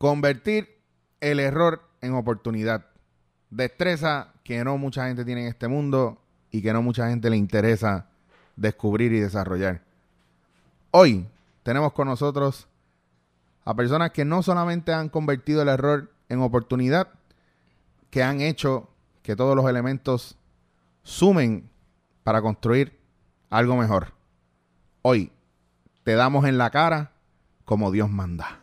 Convertir el error en oportunidad. Destreza que no mucha gente tiene en este mundo y que no mucha gente le interesa descubrir y desarrollar. Hoy tenemos con nosotros a personas que no solamente han convertido el error en oportunidad, que han hecho que todos los elementos sumen para construir algo mejor. Hoy te damos en la cara como Dios manda.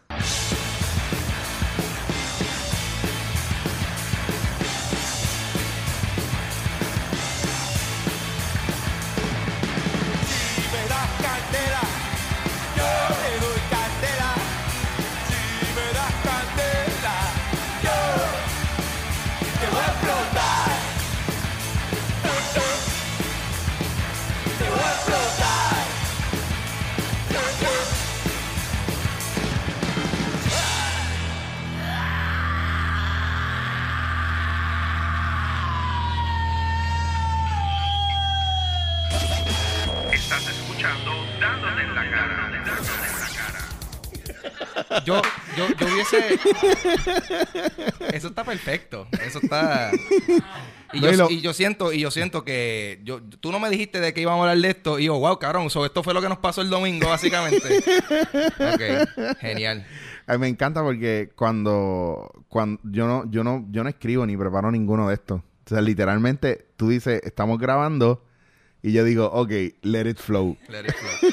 Yo, yo, yo hubiese. Eso está perfecto. Eso está. Y yo, y yo siento, y yo siento que yo, tú no me dijiste de que íbamos a hablar de esto. Y yo, wow, cabrón, so, esto fue lo que nos pasó el domingo, básicamente. ok, genial. A mí me encanta porque cuando, cuando yo no, yo no, yo no escribo ni preparo ninguno de estos. O sea, literalmente tú dices, estamos grabando y yo digo, ok, let it flow. Let it flow.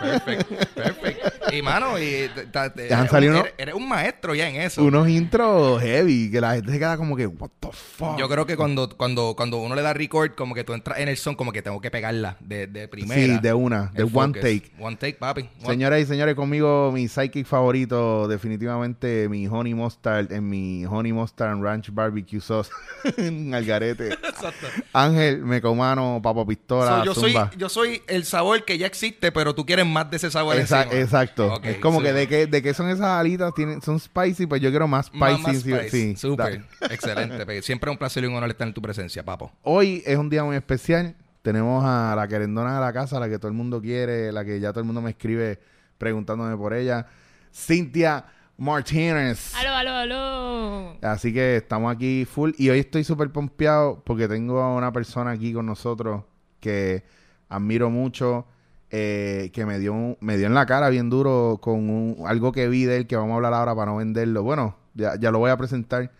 Perfect, perfect. Y mano, y te- han eres, salido un, unos- eres- eres un maestro ya en eso. Unos intros heavy que la gente se queda como que, what the fuck. Yo creo que cuando, cuando, cuando uno le da record, como que tú entras en el son, como que tengo que pegarla de, de primera. Sí, de una, de one focus. take. One take, papi. One- Señoras y señores, conmigo mi psychic favorito, definitivamente mi honey mustard en mi honey mustard ranch barbecue sauce en Algarete. Exacto. Ángel, Mecomano, Papo Pistola, So, yo, soy, yo soy el sabor que ya existe, pero tú quieres más de ese sabor Esa- encima. exacto. Es como sí. que de qué de qué son esas alitas, tienen, son spicy, pues yo quiero más spicy. Más, más sí, spice. sí. Súper. Excelente. Siempre es un placer y un honor estar en tu presencia, papo. Hoy es un día muy especial. Tenemos a la querendona de la casa, la que todo el mundo quiere, la que ya todo el mundo me escribe preguntándome por ella. Cintia Martínez. Aló, aló, aló. Así que estamos aquí full. Y hoy estoy súper pompeado porque tengo a una persona aquí con nosotros que admiro mucho, eh, que me dio, me dio en la cara bien duro con un- algo que vi de él que vamos a hablar ahora para no venderlo. Bueno, ya, ya lo voy a presentar.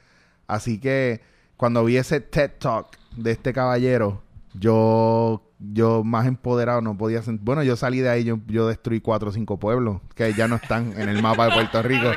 Así que cuando vi ese TED Talk de este caballero, yo, yo más empoderado no podía sentir. Bueno, yo salí de ahí, yo, yo destruí cuatro o cinco pueblos que ya no están en el mapa de Puerto Rico.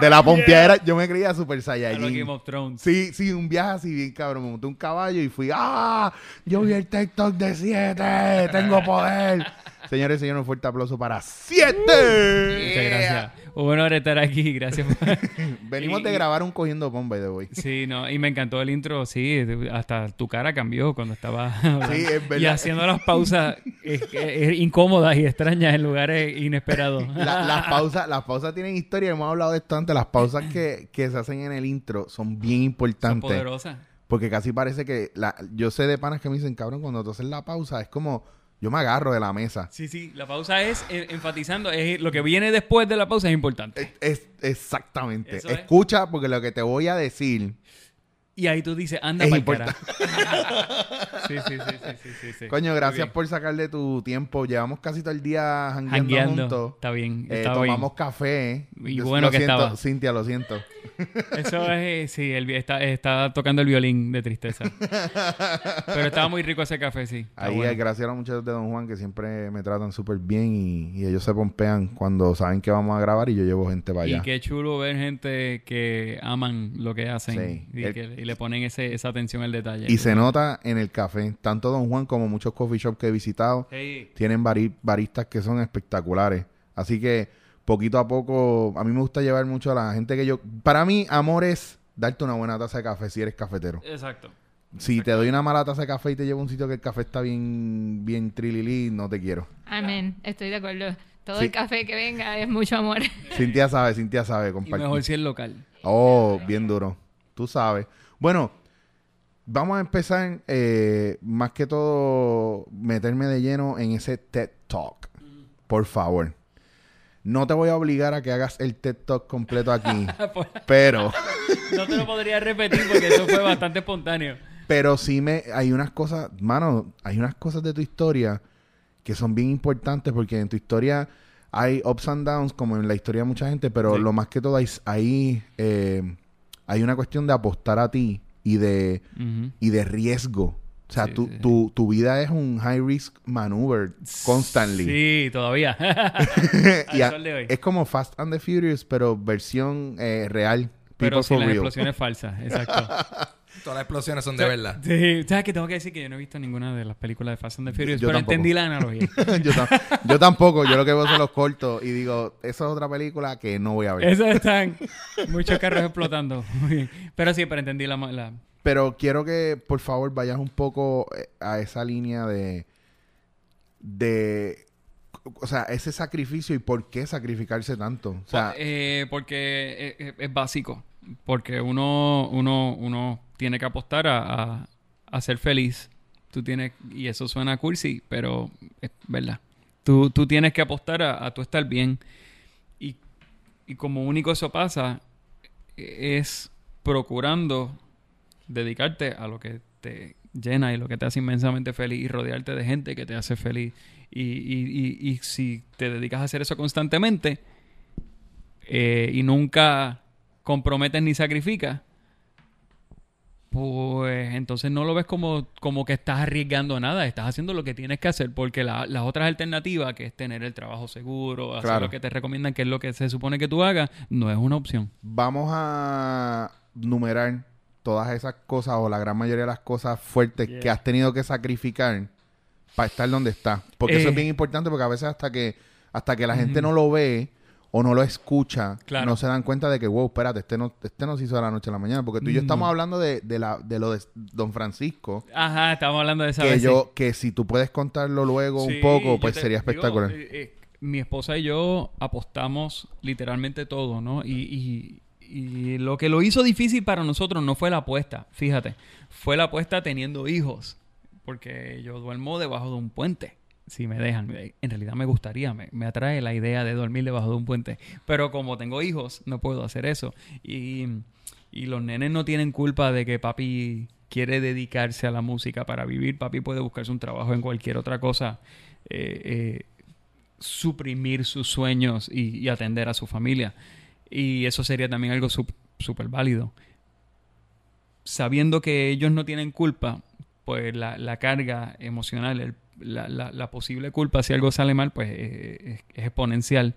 De la pompeadera, yo me creía super saiyajin. Game of Thrones. Sí, sí, un viaje así bien cabrón. Me monté un caballo y fui, ¡ah! Yo vi el TikTok de 7, tengo poder. Señores y señores, un fuerte aplauso para 7. Muchas gracias. Un honor estar aquí. Gracias. Venimos Y- de grabar un cogiendo bomba de hoy. Sí, no, y me encantó el intro, sí, hasta tu cara cambió cuando estaba. Sí, es verdad. y haciendo las pausas eh, eh, incómodas y extrañas en lugares inesperados. La- las pausas, las pausas tienen historia, hemos hablado de esto antes. Las pausas que, que se hacen en el intro son bien Son importantes. poderosas. Porque casi parece que la, yo sé de panas que me dicen, cabrón, cuando tú haces la pausa, es como yo me agarro de la mesa. Sí, sí, la pausa es eh, enfatizando, es lo que viene después de la pausa es importante. Es, es- exactamente. Eso es. Escucha, porque lo que te voy a decir Y ahí tú dices, anda Es para importante. Sí, sí, sí, sí, sí, sí, sí. Coño, gracias por sacarle tu tiempo. Llevamos casi todo el día jangueando, juntos. Está bien, Eh, está tomamos bien. café. Y bueno lo que siento, estaba. Cintia, lo siento. Eso es, sí, el, vi- está, tocando el violín de tristeza. Pero estaba muy rico ese café, sí. Ahí, eh, gracias a los muchachos de Don Juan que siempre me tratan súper bien y, y ellos se pompean cuando saben que vamos a grabar y yo llevo gente para Y allá. qué chulo ver gente que aman lo que hacen Sí. Y, y le ponen ese, esa atención al detalle. Y se nota en el café, tanto Don Juan como muchos coffee shops que he visitado, Sí. tienen bari- baristas que son espectaculares. Así que poquito a poco, a mí me gusta llevar mucho a la gente que yo... Para mí, amor es darte una buena taza de café si eres cafetero. Exacto. Si te doy una mala taza de café y te llevo a un sitio que el café está bien, bien trililí, no te quiero. Amén, estoy de acuerdo. Todo Sí. el café que venga es mucho amor. Cintia sabe, Cintia sabe Y compartir. mejor si es local. Oh, bien duro. Tú sabes. Bueno, vamos a empezar, eh, más que todo, meterme de lleno en ese TED Talk. Por favor. No te voy a obligar a que hagas el TED Talk completo aquí, pero, No te lo podría repetir porque eso fue bastante espontáneo. pero sí me, hay unas cosas, mano, hay unas cosas de tu historia que son bien importantes porque en tu historia hay ups and downs como en la historia de mucha gente, pero Sí. lo más que todo hay, hay, eh, hay una cuestión de apostar a ti y de, y de riesgo. O sea, Sí, tu, sí, tu, tu vida es un high risk maneuver constantly. Sí, todavía. Y a- sol de hoy. es como Fast and the Furious, pero versión eh, real. Pero sin for las real. explosiones falsas. Exacto. Todas las explosiones son de verdad. Sí, ¿sabes que Tengo que decir que yo no he visto ninguna de las películas de Fast and the Furious, Yo pero tampoco. entendí la analogía. yo, tam- yo tampoco. Yo lo que veo son los cortos y digo, esa es otra película que no voy a ver. Eso están muchos carros explotando. Muy bien. Pero sí, pero entendí la... la- Pero quiero que, por favor, vayas un poco eh, a esa línea de. de. O sea, ese sacrificio y por qué sacrificarse tanto. O sea, Eh, porque es, es- es básico. Porque uno, uno, uno tiene que apostar a, a- ser feliz. Tú tienes, y eso suena cursi, pero es verdad. Tú, tú tienes que apostar a, a tú estar bien. Y, y como único eso pasa, eh, es procurando dedicarte a lo que te llena y lo que te hace inmensamente feliz y rodearte de gente que te hace feliz. Y, y- y- y si te dedicas a hacer eso constantemente eh, y nunca comprometes ni sacrificas, pues entonces no lo ves como, como que estás arriesgando nada, estás haciendo lo que tienes que hacer, porque la- las otras alternativas, que es tener el trabajo seguro, hacer Claro. lo que te recomiendan, que es lo que se supone que tú hagas, no es una opción. vamos a numerar todas esas cosas o la gran mayoría de las cosas fuertes Yeah. que has tenido que sacrificar para estar donde estás. Porque eso Eh. es bien importante porque a veces hasta que hasta que la gente no lo ve o no lo escucha, Claro. no se dan cuenta de que, wow, espérate, este no, este no se hizo de la noche a la mañana. Porque tú y yo estamos No. hablando de, de, la, de lo de Don Francisco. Ajá, estamos hablando de esa Que vez, sí. yo, que si tú puedes contarlo luego Sí, un poco, pues te sería digo, espectacular. eh, eh, mi esposa y yo apostamos literalmente todo, ¿no? Y, y- y lo que lo hizo difícil para nosotros no fue la apuesta, fíjate, fue la apuesta teniendo hijos, porque yo duermo debajo de un puente. Si me dejan, Eh, en realidad me gustaría, me, me atrae la idea de dormir debajo de un puente. Pero como tengo hijos, no puedo hacer eso. Y, y los nenes no tienen culpa de que papi quiere dedicarse a la música para vivir. Papi puede buscarse un trabajo en cualquier otra cosa, eh, eh, suprimir sus sueños y, atender a su familia. Y eso sería también algo súper válido. Sabiendo que ellos no tienen culpa, pues la, la carga emocional, el- la, posible culpa si algo sale mal, pues eh, es, es exponencial.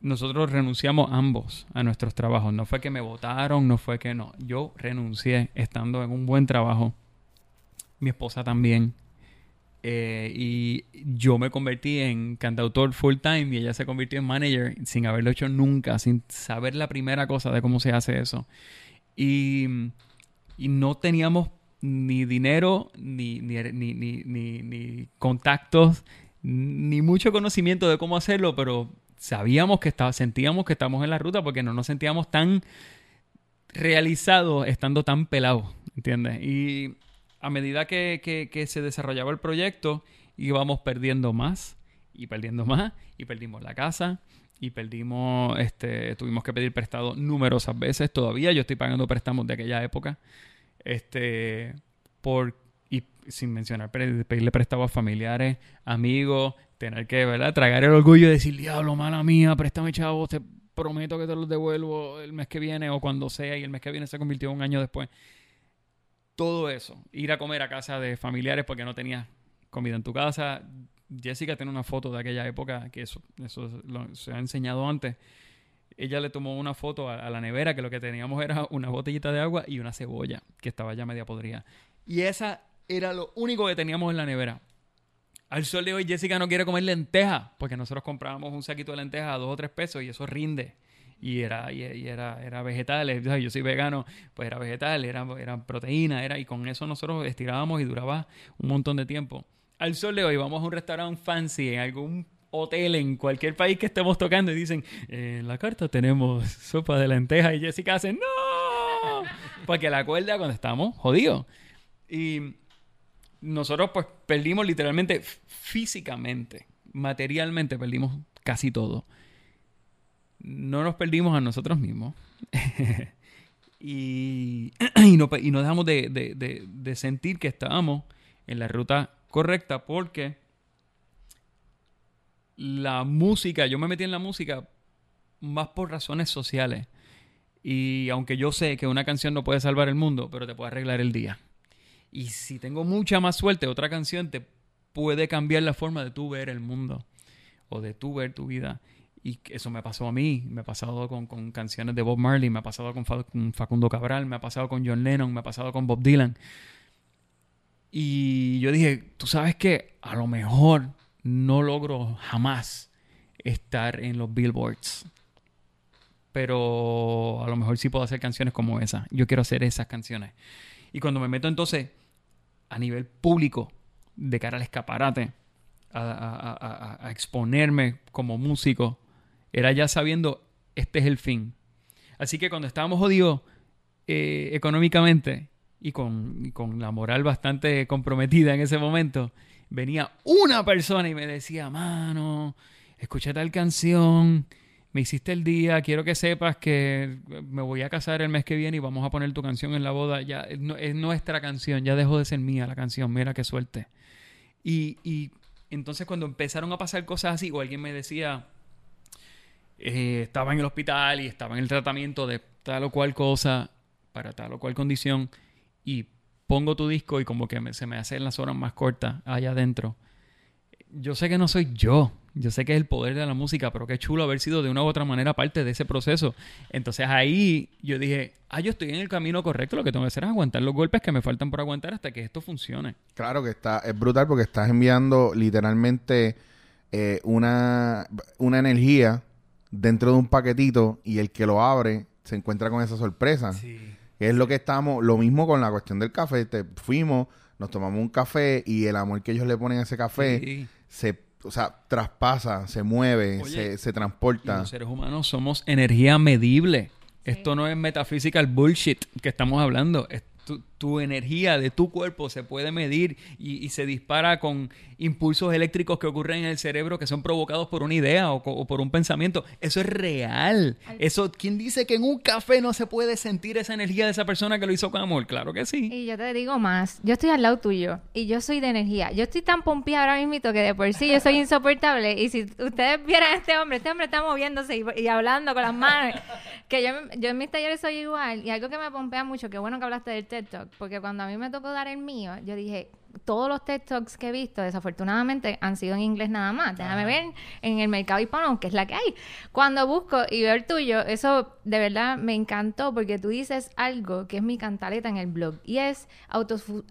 Nosotros renunciamos ambos a nuestros trabajos. No fue que me votaron, no fue que no. Yo renuncié estando en un buen trabajo. Mi esposa también. Eh, y yo me convertí en cantautor full time y ella se convirtió en manager sin haberlo hecho nunca, sin saber la primera cosa de cómo se hace eso. Y, y no teníamos ni dinero, ni, ni, ni, ni, contactos, ni mucho conocimiento de cómo hacerlo, pero sabíamos que estaba, sentíamos que estábamos en la ruta porque no nos sentíamos tan realizados estando tan pelados, ¿entiendes? Y a medida que, que- que se desarrollaba el proyecto, íbamos perdiendo más y perdiendo más y perdimos la casa y perdimos, este, tuvimos que pedir prestado numerosas veces. Todavía yo estoy pagando préstamos de aquella época, este, por y sin mencionar pe- pedirle prestado a familiares, amigos, tener que, ¿verdad? Tragar el orgullo y decir, diablo, mala mía, préstame chavos, te prometo que te los devuelvo el mes que viene o cuando sea y el mes que viene se convirtió un año después todo eso. Ir a comer a casa de familiares porque no tenías comida en tu casa. Jessica tiene una foto de aquella época que eso, eso lo- se ha enseñado antes. Ella le tomó una foto a, la nevera que lo que teníamos era una botellita de agua y una cebolla que estaba ya media podrida. Y esa era lo único que teníamos en la nevera. Al sol de hoy Jessica no quiere comer lentejas porque nosotros comprábamos un saquito de lentejas a dos o tres pesos y eso rinde. Y era, y, era, era vegetales. Yo soy vegano, pues era vegetal, era, era proteína, era, y con eso nosotros estirábamos y duraba un montón de tiempo. Al sol de hoy vamos a un restaurante fancy en algún hotel en cualquier país que estemos tocando y dicen, "Eh, en la carta tenemos sopa de lentejas y Jessica hace, no, porque la acuerda cuando estamos jodidos. Y nosotros pues perdimos literalmente físicamente, materialmente perdimos casi todo. No nos perdimos a nosotros mismos. y, y, no, y no dejamos de, de- de- de sentir que estábamos en la ruta correcta porque la música, yo me metí en la música más por razones sociales. Y aunque yo sé que una canción no puede salvar el mundo, pero te puede arreglar el día. Y si tengo mucha más suerte, otra canción te puede cambiar la forma de tú ver el mundo o de tú ver tu vida. Y eso me pasó a mí, me ha pasado con, con canciones de Bob Marley, me ha pasado con, con Facundo Cabral, me ha pasado con John Lennon, me ha pasado con Bob Dylan. Y yo dije, tú sabes que a lo mejor no logro jamás estar en los billboards. Pero a lo mejor sí puedo hacer canciones como esa. Yo quiero hacer esas canciones. Y cuando me meto entonces a nivel público, de cara al escaparate, a, exponerme como músico, era ya sabiendo, este es el fin. Así que cuando estábamos jodidos eh, económicamente y con, y con la moral bastante comprometida en ese momento, venía una persona y me decía, mano, escuché tal canción, me hiciste el día, quiero que sepas que me voy a casar el mes que viene y vamos a poner tu canción en la boda. Ya es, nuestra canción, ya dejó de ser mía la canción, mira qué suerte. Y, y entonces cuando empezaron a pasar cosas así, o alguien me decía, eh, estaba en el hospital y estaba en el tratamiento de tal o cual cosa, para tal o cual condición, y pongo tu disco y como que me- se me hacen las horas más cortas allá adentro. Yo sé que no soy yo, yo sé que es el poder de la música, pero qué chulo haber sido de una u otra manera parte de ese proceso. Entonces ahí yo dije, ah, yo estoy en el camino correcto, lo que tengo que hacer es aguantar los golpes que me faltan por aguantar hasta que esto funcione. Claro que está, es brutal porque estás enviando literalmente eh, una, una energía dentro de un paquetito y el que lo abre se encuentra con esa sorpresa. Que es lo que estamos, lo mismo con la cuestión del café. Te fuimos, nos tomamos un café y el amor que ellos le ponen a ese café Sí. se, o sea, traspasa, se mueve, Oye, se, se Y transporta. los seres humanos somos energía medible. Esto no es metaphysical bullshit que estamos hablando. Es tu energía de tu cuerpo se puede medir y, y se dispara con impulsos eléctricos que ocurren en el cerebro que son provocados por una idea o, por un pensamiento. Eso es real. Eso, ¿quién dice que en un café no se puede sentir esa energía de esa persona que lo hizo con amor? Claro que sí. Y yo te digo más, yo estoy al lado tuyo y yo soy de energía. Yo estoy tan pompeada ahora mismo que de por sí yo soy insoportable. Y si ustedes vieran a este hombre, este hombre está moviéndose y, y hablando con las manos. Que yo, yo en mis talleres soy igual. Y algo que me pompea mucho, que bueno que hablaste del TED Talk, porque cuando a mí me tocó dar el mío, yo dije, todos los TED Talks que he visto, desafortunadamente, han sido en inglés nada más. Déjame ver en el mercado hispano, que es la que hay. Cuando busco y veo el tuyo, eso de verdad me encantó porque tú dices algo que es mi cantaleta en el blog y es autosu-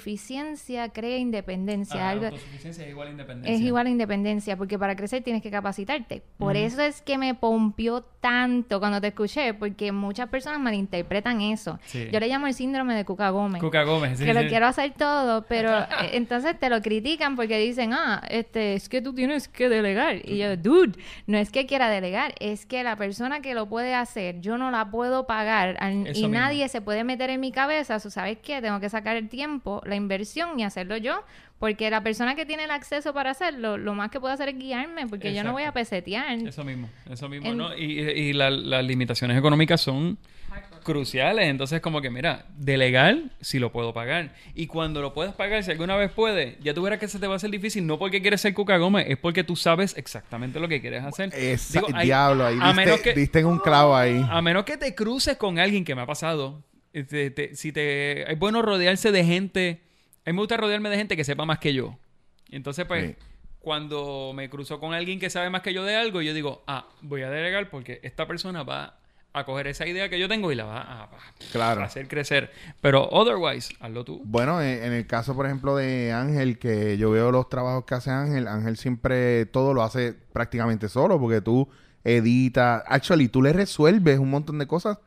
autosuficiencia crea independencia. Ah, algo, autosuficiencia es igual a independencia. es igual a independencia, porque para crecer tienes que capacitarte. Por eso es que me pompió tanto cuando te escuché, porque muchas personas malinterpretan eso. Sí. Yo le llamo el síndrome de Cuca Gómez. Cuca Gómez, sí, que lo sí. quiero hacer todo, pero eh, entonces te lo critican porque dicen, ah, este, es que tú tienes que delegar. Y yo, dude, no es que quiera delegar, es que la persona que lo puede hacer, yo no la puedo pagar al- y mismo. nadie se puede meter en mi cabeza, so, ¿sabes qué? Tengo que sacar el tiempo, la inversión y hacerlo yo, porque la persona que tiene el acceso para hacerlo, lo más que puedo hacer es guiarme, porque yo no voy a pesetear. Eso mismo, eso mismo, En- ¿no? Y, y la- las limitaciones económicas son cruciales. Entonces, como que, mira, delegar si lo puedo pagar. Y cuando lo puedas pagar, si alguna vez puedes, ya tú verás que se te va a hacer difícil. No porque quieres ser Cuca Gómez, es porque tú sabes exactamente lo que quieres hacer. Esa- Digo, hay- diablo, ahí a diste, menos que- diste en un clavo ahí. a menos que te cruces con alguien que me ha pasado. te- si te, es bueno rodearse de gente. A mí me gusta rodearme de gente que sepa más que yo. Entonces, pues, Sí. cuando me cruzo con alguien que sabe más que yo de algo, yo digo, ah, voy a delegar porque esta persona va a coger esa idea que yo tengo y la va a, a- Claro. a hacer crecer. Pero otherwise, hazlo tú. Bueno, en, en el caso, por ejemplo, de Ángel, que yo veo los trabajos que hace Ángel, Ángel siempre todo lo hace prácticamente solo, porque tú editas, actually, tú le resuelves un montón de cosas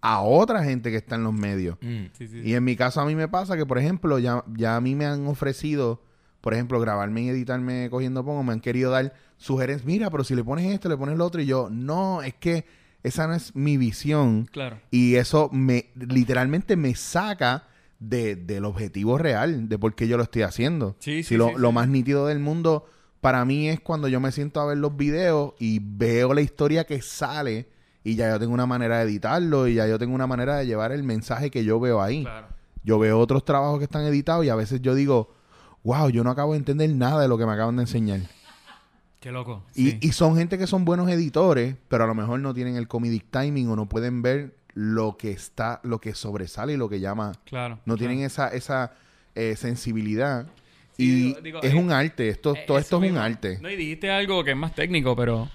a otra gente que está en los medios. Mm. Sí, sí, Y en mi caso a mí me pasa que, por ejemplo, ya, ya a mí me han ofrecido, por ejemplo, grabarme y editarme cogiendo pongo, me han querido dar sugerencias, mira, pero si le pones esto, le pones lo otro, y yo, no, es que esa no es mi visión. Claro. Y eso me literalmente me saca de, del objetivo real, de por qué yo lo estoy haciendo. Sí, Si sí, lo, sí, lo más nítido del mundo para mí es cuando yo me siento a ver los videos y veo la historia que sale y ya yo tengo una manera de editarlo y ya yo tengo una manera de llevar el mensaje que yo veo ahí. Claro. Yo veo otros trabajos que están editados y a veces yo digo, wow, yo no acabo de entender nada de lo que me acaban de enseñar. Qué loco. Y, sí. y son gente que son buenos editores, pero a lo mejor no tienen el comedic timing o no pueden ver lo que está, lo que sobresale y lo que llama. Claro. No claro. tienen esa, esa eh, sensibilidad. Sí, y digo- digo, es eh, un arte. Esto, Eh, todo esto es un arte. No, y dijiste algo que es más técnico, pero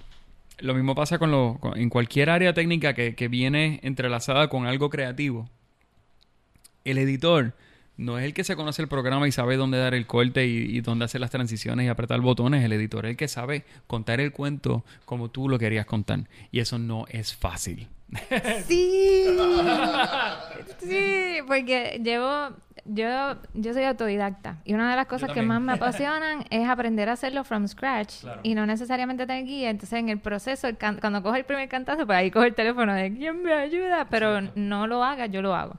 lo mismo pasa con lo, con- en cualquier área técnica que, que viene entrelazada con algo creativo. El editor no es el que se conoce el programa y sabe dónde dar el corte y, y dónde hacer las transiciones y apretar botones. El editor es el que sabe contar el cuento como tú lo querías contar. Y eso no es fácil. Sí. sí, porque llevo, yo, yo soy autodidacta y una de las cosas que más me apasionan es aprender a hacerlo from scratch Claro. y no necesariamente tener guía. Entonces en el proceso, el can- cuando cojo el primer cantazo, pues ahí cojo el teléfono de quién me ayuda, pero no lo haga, yo lo hago.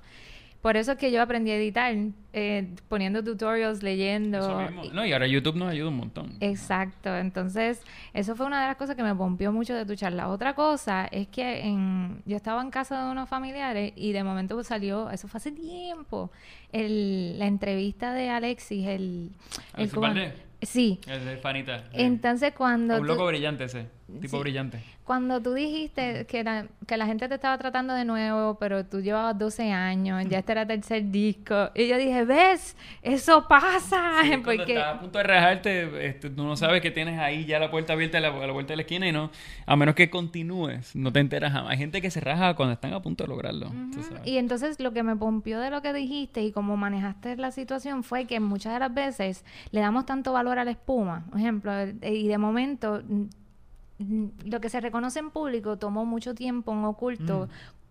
Por eso es que yo aprendí a editar, eh, poniendo tutorials, leyendo. Eso mismo. No, y ahora YouTube nos ayuda un montón. Exacto, entonces eso fue una de las cosas que me pompió mucho de tu charla. Otra cosa es que en, yo estaba en casa de unos familiares y de momento salió, eso fue hace tiempo, el, la entrevista de Alexis, el, el ¿Alexis? Sí, Es de fanita. entonces cuando un tú, loco brillante ese. Tipo Sí. brillante. cuando tú dijiste que la, que la gente te estaba tratando de nuevo, pero tú llevabas 12 años, ya este era tercer disco, y yo dije, ¿ves? Eso pasa, Sí, cuando porque... estás a punto de rajarte, este, tú no sabes que tienes ahí ya la puerta abierta a la, a la vuelta de la esquina y no, a menos que continúes, no te enteras jamás. Hay gente que se raja cuando están a punto de lograrlo. tú sabes. Y entonces lo que me pompió de lo que dijiste y cómo manejaste la situación fue que muchas de las veces le damos tanto valor a la espuma, por ejemplo, eh, y de momento lo que se reconoce en público tomó mucho tiempo en oculto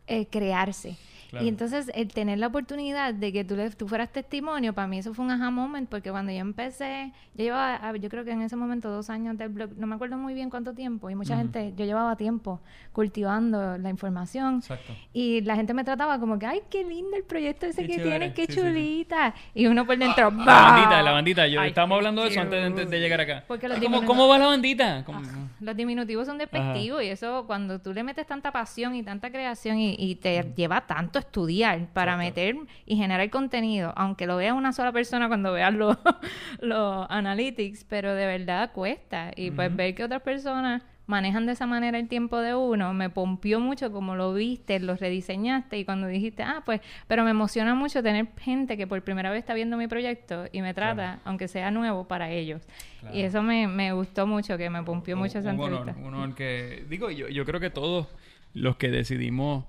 eh, crearse. Claro. Y entonces el tener la oportunidad de que tú, le, tú fueras testimonio, para mí eso fue un aha moment, porque cuando yo empecé, yo llevaba, ah, yo creo que en ese momento dos años del blog, no me acuerdo muy bien cuánto tiempo, y mucha gente, yo llevaba tiempo cultivando la información, Exacto. y la gente me trataba como que, ay, qué lindo el proyecto ese Qué que chévere. tienes, qué Sí, sí, sí. chulita. Y uno por dentro, La ¡bah! bandita, la bandita. Yo, Ay, estábamos hablando de eso antes de, llegar acá. Porque los ¿Cómo, ¿Cómo va la bandita? ¿Cómo- Los diminutivos son despectivos y eso cuando tú le metes tanta pasión y tanta creación y, y te lleva tanto estudiar para meter y generar contenido, aunque lo vea una sola persona cuando veas los, los analytics, pero de verdad cuesta. Y pues ver que otras personas manejan de esa manera el tiempo de uno, me pompió mucho como lo viste, lo rediseñaste y cuando dijiste, ah, pues, pero me emociona mucho tener gente que por primera vez está viendo mi proyecto y me trata, aunque sea nuevo, para ellos. Y eso me, me gustó mucho, que me pompió Un- mucho esa un honor, un honor que... Digo, yo, yo creo que todos los que decidimos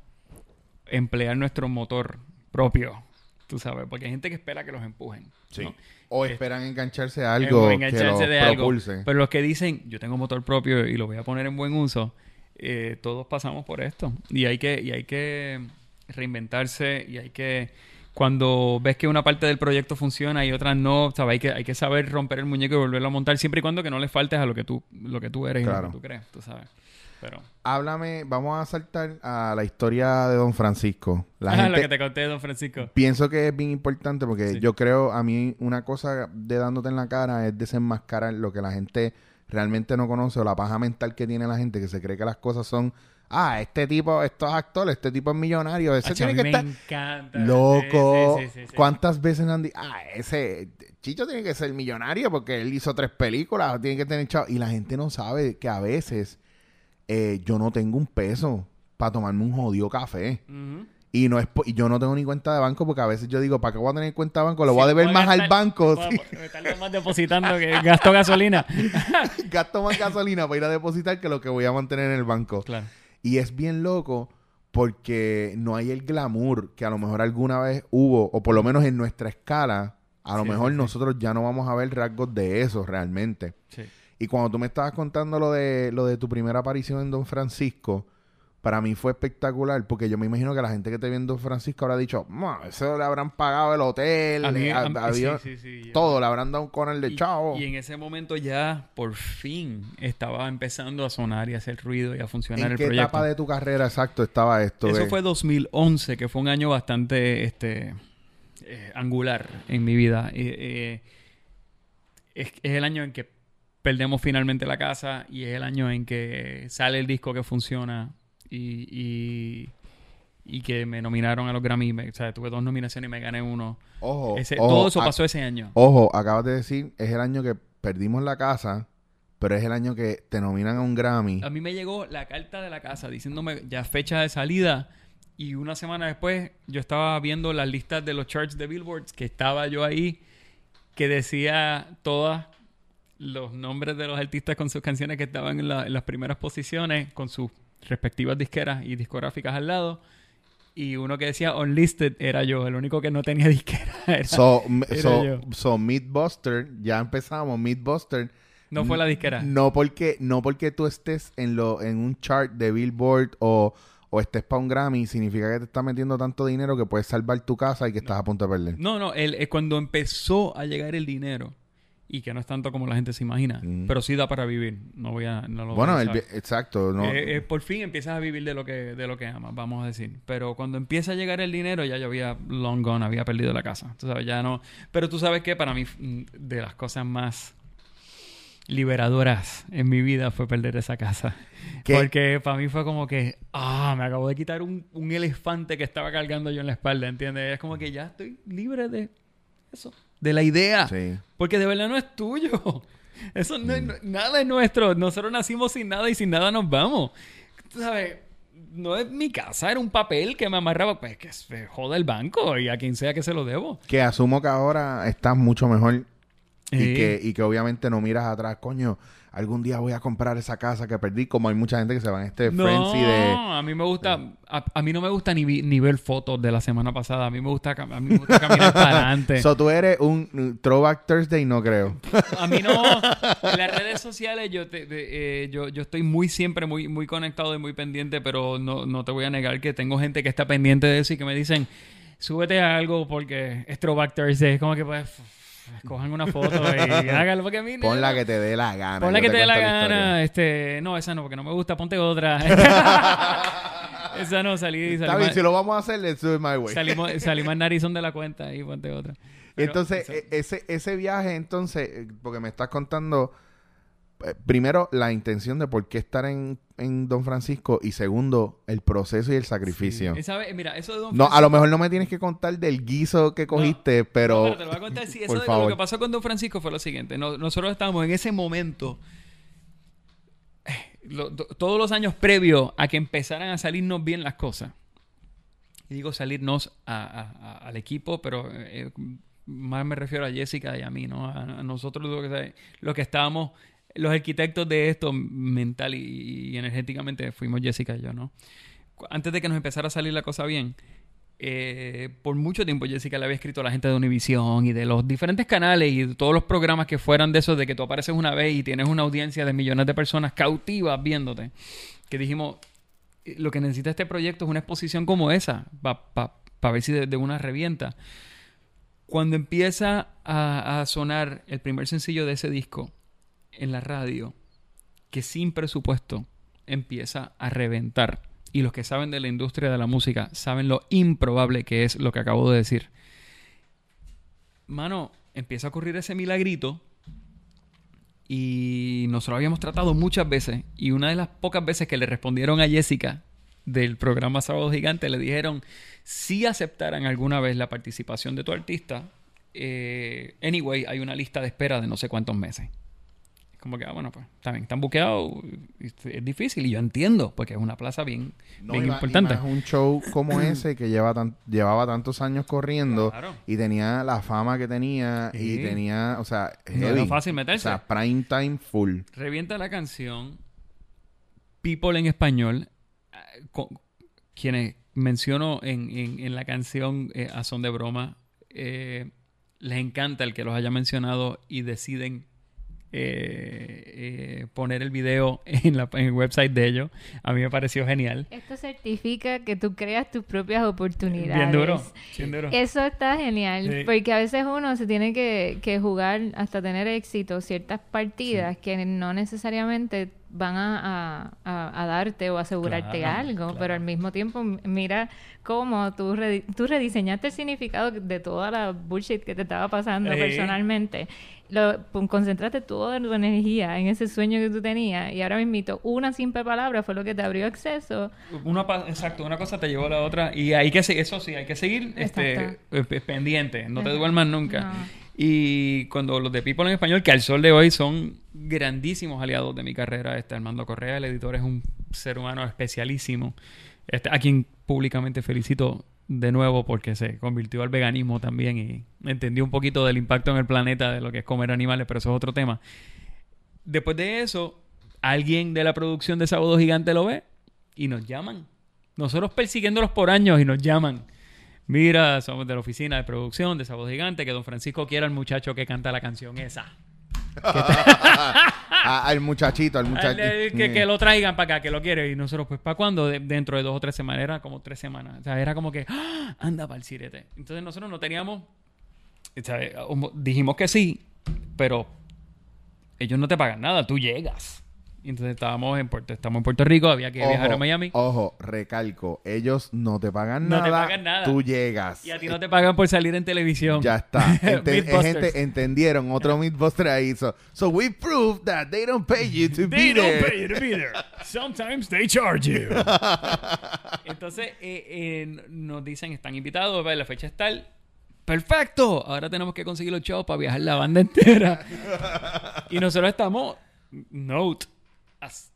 emplear nuestro motor propio, tú sabes, porque hay gente que espera que los empujen. ¿no? O Eh, esperan engancharse a algo o que engancharse los de algo. Pero los que dicen, yo tengo motor propio y lo voy a poner en buen uso, eh, todos pasamos por esto. Y hay que, y hay que reinventarse y hay que... Cuando ves que una parte del proyecto funciona y otra no, ¿sabes? Hay que, hay que saber romper el muñeco y volverlo a montar siempre y cuando que no le faltes a lo que tú, lo que tú eres y lo que tú crees, tú sabes. Pero... Háblame, vamos a saltar a la historia de Don Francisco. La gente, lo que te conté, don Francisco. Pienso que es bien importante porque Sí. yo creo, a mí una cosa de dándote en la cara es desenmascarar lo que la gente realmente no conoce o la paja mental que tiene la gente que se cree que las cosas son, ah, este tipo, estos actores, este tipo es millonario, ese Acho, a tiene que me estar encanta. loco. Sí, sí, sí, sí, sí. ¿Cuántas veces han dicho, ah, ese Chicho tiene que ser millonario porque él hizo tres películas, tiene que tener chavo? Y la gente no sabe que a veces eh, yo no tengo un peso para tomarme un jodido café. Y no es y yo no tengo ni cuenta de banco porque a veces yo digo, ¿para qué voy a tener cuenta de banco? Lo voy a deber voy más al banco. voy a sí. estarlo más depositando que gasto gasolina. Gasto más gasolina para ir a depositar que lo que voy a mantener en el banco. claro. Y es bien loco porque no hay el glamour que a lo mejor alguna vez hubo, o por lo menos en nuestra escala, a lo mejor nosotros ya no vamos a ver rasgos de eso realmente. Sí. Y cuando tú me estabas contando lo de, lo de tu primera aparición en Don Francisco, para mí fue espectacular, porque yo me imagino que la gente que te vio en Don Francisco habrá dicho, "Ma, eso le habrán pagado el hotel, A mí- le- a- a- avión, sí, sí, sí. todo, le habrán dado un corner de Y- chavo. Y, en ese momento ya, por fin, estaba empezando a sonar y a hacer ruido y a funcionar ¿En el qué proyecto. etapa de tu carrera exacto estaba esto? Eso de- fue 2011, que fue un año bastante este, eh, angular en mi vida. Eh, eh, es, es el año en que perdemos finalmente la casa y es el año en que sale el disco que funciona y, y, y que me nominaron a los Grammy. Me- o sea, tuve dos nominaciones y me gané uno. Ojo, Ese- ojo, todo eso pasó ese año. Ojo, acabas de decir, es el año que perdimos la casa, pero es el año que te nominan a un Grammy. A mí me llegó la carta de la casa diciéndome ya fecha de salida y una semana después yo estaba viendo las listas de los charts de Billboard que estaba yo ahí que decía todos los nombres de los artistas con sus canciones que estaban en, la- en las primeras posiciones con sus respectivas disqueras y discográficas al lado y uno que decía unlisted era yo, el único que no tenía disquera. era- So, Era so, yo. so Mythbuster, ya empezamos, Mythbuster. no fue la disquera. No porque, no porque tú estés en lo, en un chart de Billboard o, o estés para un Grammy, significa que te está metiendo tanto dinero que puedes salvar tu casa y que estás a punto de perder. No, no, el, eh, cuando empezó a llegar el dinero, y que no es tanto como la gente se imagina, Mm. pero sí da para vivir. No voy a. No lo bueno, voy a el exacto. No, Eh, eh, por fin empiezas a vivir de lo que de lo que amas, vamos a decir. Pero cuando empieza a llegar el dinero, ya yo había long gone, había perdido la casa. Tú sabes, ya no. Pero tú sabes que para mí, mm, de las cosas más liberadoras en mi vida fue perder esa casa. ¿Qué? Porque para mí fue como que, ah, me acabo de quitar un, un elefante que estaba cargando yo en la espalda, ¿entiendes? Es como que ya estoy libre de eso, de la idea. sí. Porque de verdad no es tuyo. Eso no es, no- nada es nuestro. Nosotros nacimos sin nada y sin nada nos vamos. Tú sabes, no es mi casa, era un papel que me amarraba. Pues que se joda el banco y a quien sea que se lo debo. Que asumo que ahora estás mucho mejor y, que, y que obviamente no miras atrás, coño, algún día voy a comprar esa casa que perdí, como hay mucha gente que se va en este No, frenzy de... a mí me gusta, a, a mí no me gusta ni, ni ver fotos de la semana pasada. A mí me gusta, a mí me gusta caminar para adelante. So, tú eres un Throwback Thursday, no creo. A mí no. En las redes sociales yo, te- de- eh, yo, yo estoy muy siempre muy, muy conectado y muy pendiente, pero no, no te voy a negar que tengo gente que está pendiente de eso y que me dicen, súbete a algo porque es Throwback Thursday. Es como que pues cojan una foto y hágalo porque a mí... Pon la que te dé la gana. Pon la que te dé la gana. Este, no, esa no, porque no me gusta. Ponte otra. esa no, salí, Está salí, bien, más, si lo vamos a hacer, let's do it my way. salimos, salí más narizón de la cuenta y ponte otra. Pero entonces, e- ese, ese viaje, entonces, porque me estás contando, primero, la intención de por qué estar en, en Don Francisco y segundo, el proceso y el sacrificio. esa mira, eso de Don No, a lo mejor no me tienes que contar del guiso que cogiste, pero... No, pero te lo voy a contar. Sí, eso por de- favor. lo que pasó con Don Francisco fue lo siguiente. No- nosotros estábamos en ese momento, eh, lo- to- todos los años previos a que empezaran a salirnos bien las cosas. Y digo salirnos a- a- a- al equipo, pero eh, más me refiero a Jessica y a mí, ¿no? A, a nosotros lo que, lo que estábamos, los arquitectos de esto mental y, y energéticamente fuimos Jessica y yo, ¿no? Antes de que nos empezara a salir la cosa bien, eh, por mucho tiempo Jessica le había escrito a la gente de Univision y de los diferentes canales y de todos los programas que fueran de esos de que tú apareces una vez y tienes una audiencia de millones de personas cautivas viéndote. Que dijimos, eh, lo que necesita este proyecto es una exposición como esa, para ver si de, de una revienta. Cuando empieza a, a sonar el primer sencillo de ese disco en la radio, que sin presupuesto empieza a reventar. Y los que saben de la industria de la música saben lo improbable que es lo que acabo de decir. Mano, empieza a ocurrir ese milagrito. Y nosotros habíamos tratado muchas veces. Y una de las pocas veces que le respondieron a Jessica del programa Sábado Gigante, le dijeron si aceptaran alguna vez la participación de tu artista. eh, anyway, hay una lista de espera de no sé cuántos meses. Como que, ah, bueno, pues, está bien, están buqueados, es difícil y yo entiendo, porque es una plaza bien, No, bien y importante. más un show como ese que lleva tan- llevaba tantos años corriendo Claro. y tenía la fama que tenía y tenía, o sea, No era heavy. fácil meterse. O sea, prime time full. Revienta la canción People en español. eh, con- quienes menciono en, en- en la canción eh, A Son de Broma, eh, les encanta el que los haya mencionado y deciden eh, eh, poner el video en, la, en el website de ellos. A mí me pareció genial. Esto certifica que tú creas tus propias oportunidades. Bien duro. Bien duro. Eso está genial, Sí. porque a veces uno se tiene que, que jugar hasta tener éxito ciertas partidas que no necesariamente van a, a- a- a darte o asegurarte Claro, algo, claro. pero al mismo tiempo mira cómo tú, redi- tú rediseñaste el significado de toda la bullshit que te estaba pasando personalmente. Lo, concentraste toda tu energía en ese sueño que tú tenías y ahora mismo una simple palabra fue lo que te abrió acceso Una pa- exacto, una cosa te llevó a la otra y hay que eso sí, hay que seguir este, Exacto. eh, pe- pendiente, no te duermas nunca. No. Y cuando los de People en Español, que al sol de hoy son grandísimos aliados de mi carrera, este Armando Correa, el editor, es un ser humano especialísimo, este, a quien públicamente felicito de nuevo porque se convirtió al veganismo también y entendió un poquito del impacto en el planeta de lo que es comer animales, pero eso es otro tema. Después de eso, alguien de la producción de Sábado Gigante lo ve y nos llaman. Nosotros persiguiéndolos por años y nos llaman. Mira, somos de la oficina de producción de Sábado Gigante, que don Francisco quiera al muchacho que canta la canción esa. A- al muchachito, al muchachito. Al- que, que lo traigan para acá, que lo quiere. Y nosotros, pues, ¿para cuándo? De- dentro de dos o tres semanas. Era como tres semanas. O sea, era como que, ¡ah! anda para el sirete. Entonces nosotros no teníamos... como- dijimos que sí, pero ellos no te pagan nada, tú llegas. Entonces estábamos en Puerto, estamos en Puerto Rico, había que viajar a Miami. Ojo, recalco, ellos no te pagan No nada. te pagan nada. Tú llegas. Y a ti no te pagan por salir en televisión. Ya está. Ente- Mythbusters. gente, entendieron. Otro Mythbuster ahí hizo. So we proved that they don't pay you to They be don't there. pay you to be there. Sometimes they charge you. Entonces eh, eh, nos dicen, están invitados, la fecha es tal. Perfecto. Ahora tenemos que conseguir los chavos para viajar la banda entera. y nosotros estamos, note,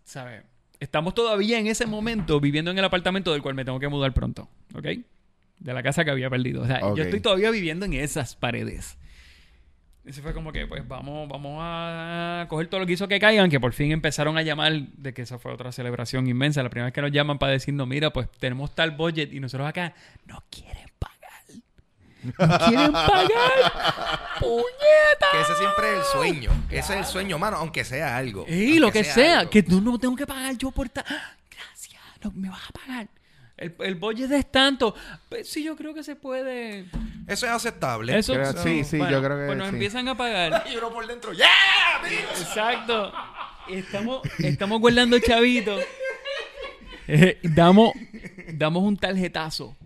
¿sabes? Estamos todavía en ese momento viviendo en el apartamento del cual me tengo que mudar pronto, ¿ok? De la casa que había perdido. O sea, yo estoy todavía viviendo en esas paredes. Ese fue como que, pues vamos, vamos a coger todo lo que hizo que caigan, que por fin empezaron a llamar, de que esa fue otra celebración inmensa. La primera vez que nos llaman para decirnos, mira, pues tenemos tal budget y nosotros acá no quieren. No quieren pagar. ¡Puñeta! Que ese siempre es el sueño. Ese es el sueño, mano, aunque sea algo. Y lo que sea, algo. que tú no tengo que pagar yo por ta- ¡Ah! Gracias, no me vas a pagar. El, el budget es tanto. Pues, sí, yo creo que se puede. Eso es aceptable. Eso, Creo- sí, sí, yo creo que Pues nos sí. empiezan a pagar. Y uno por dentro, ¡yeah! bitch! Exacto. Estamos, estamos guardando chavitos. Eh, damos, damos un tarjetazo.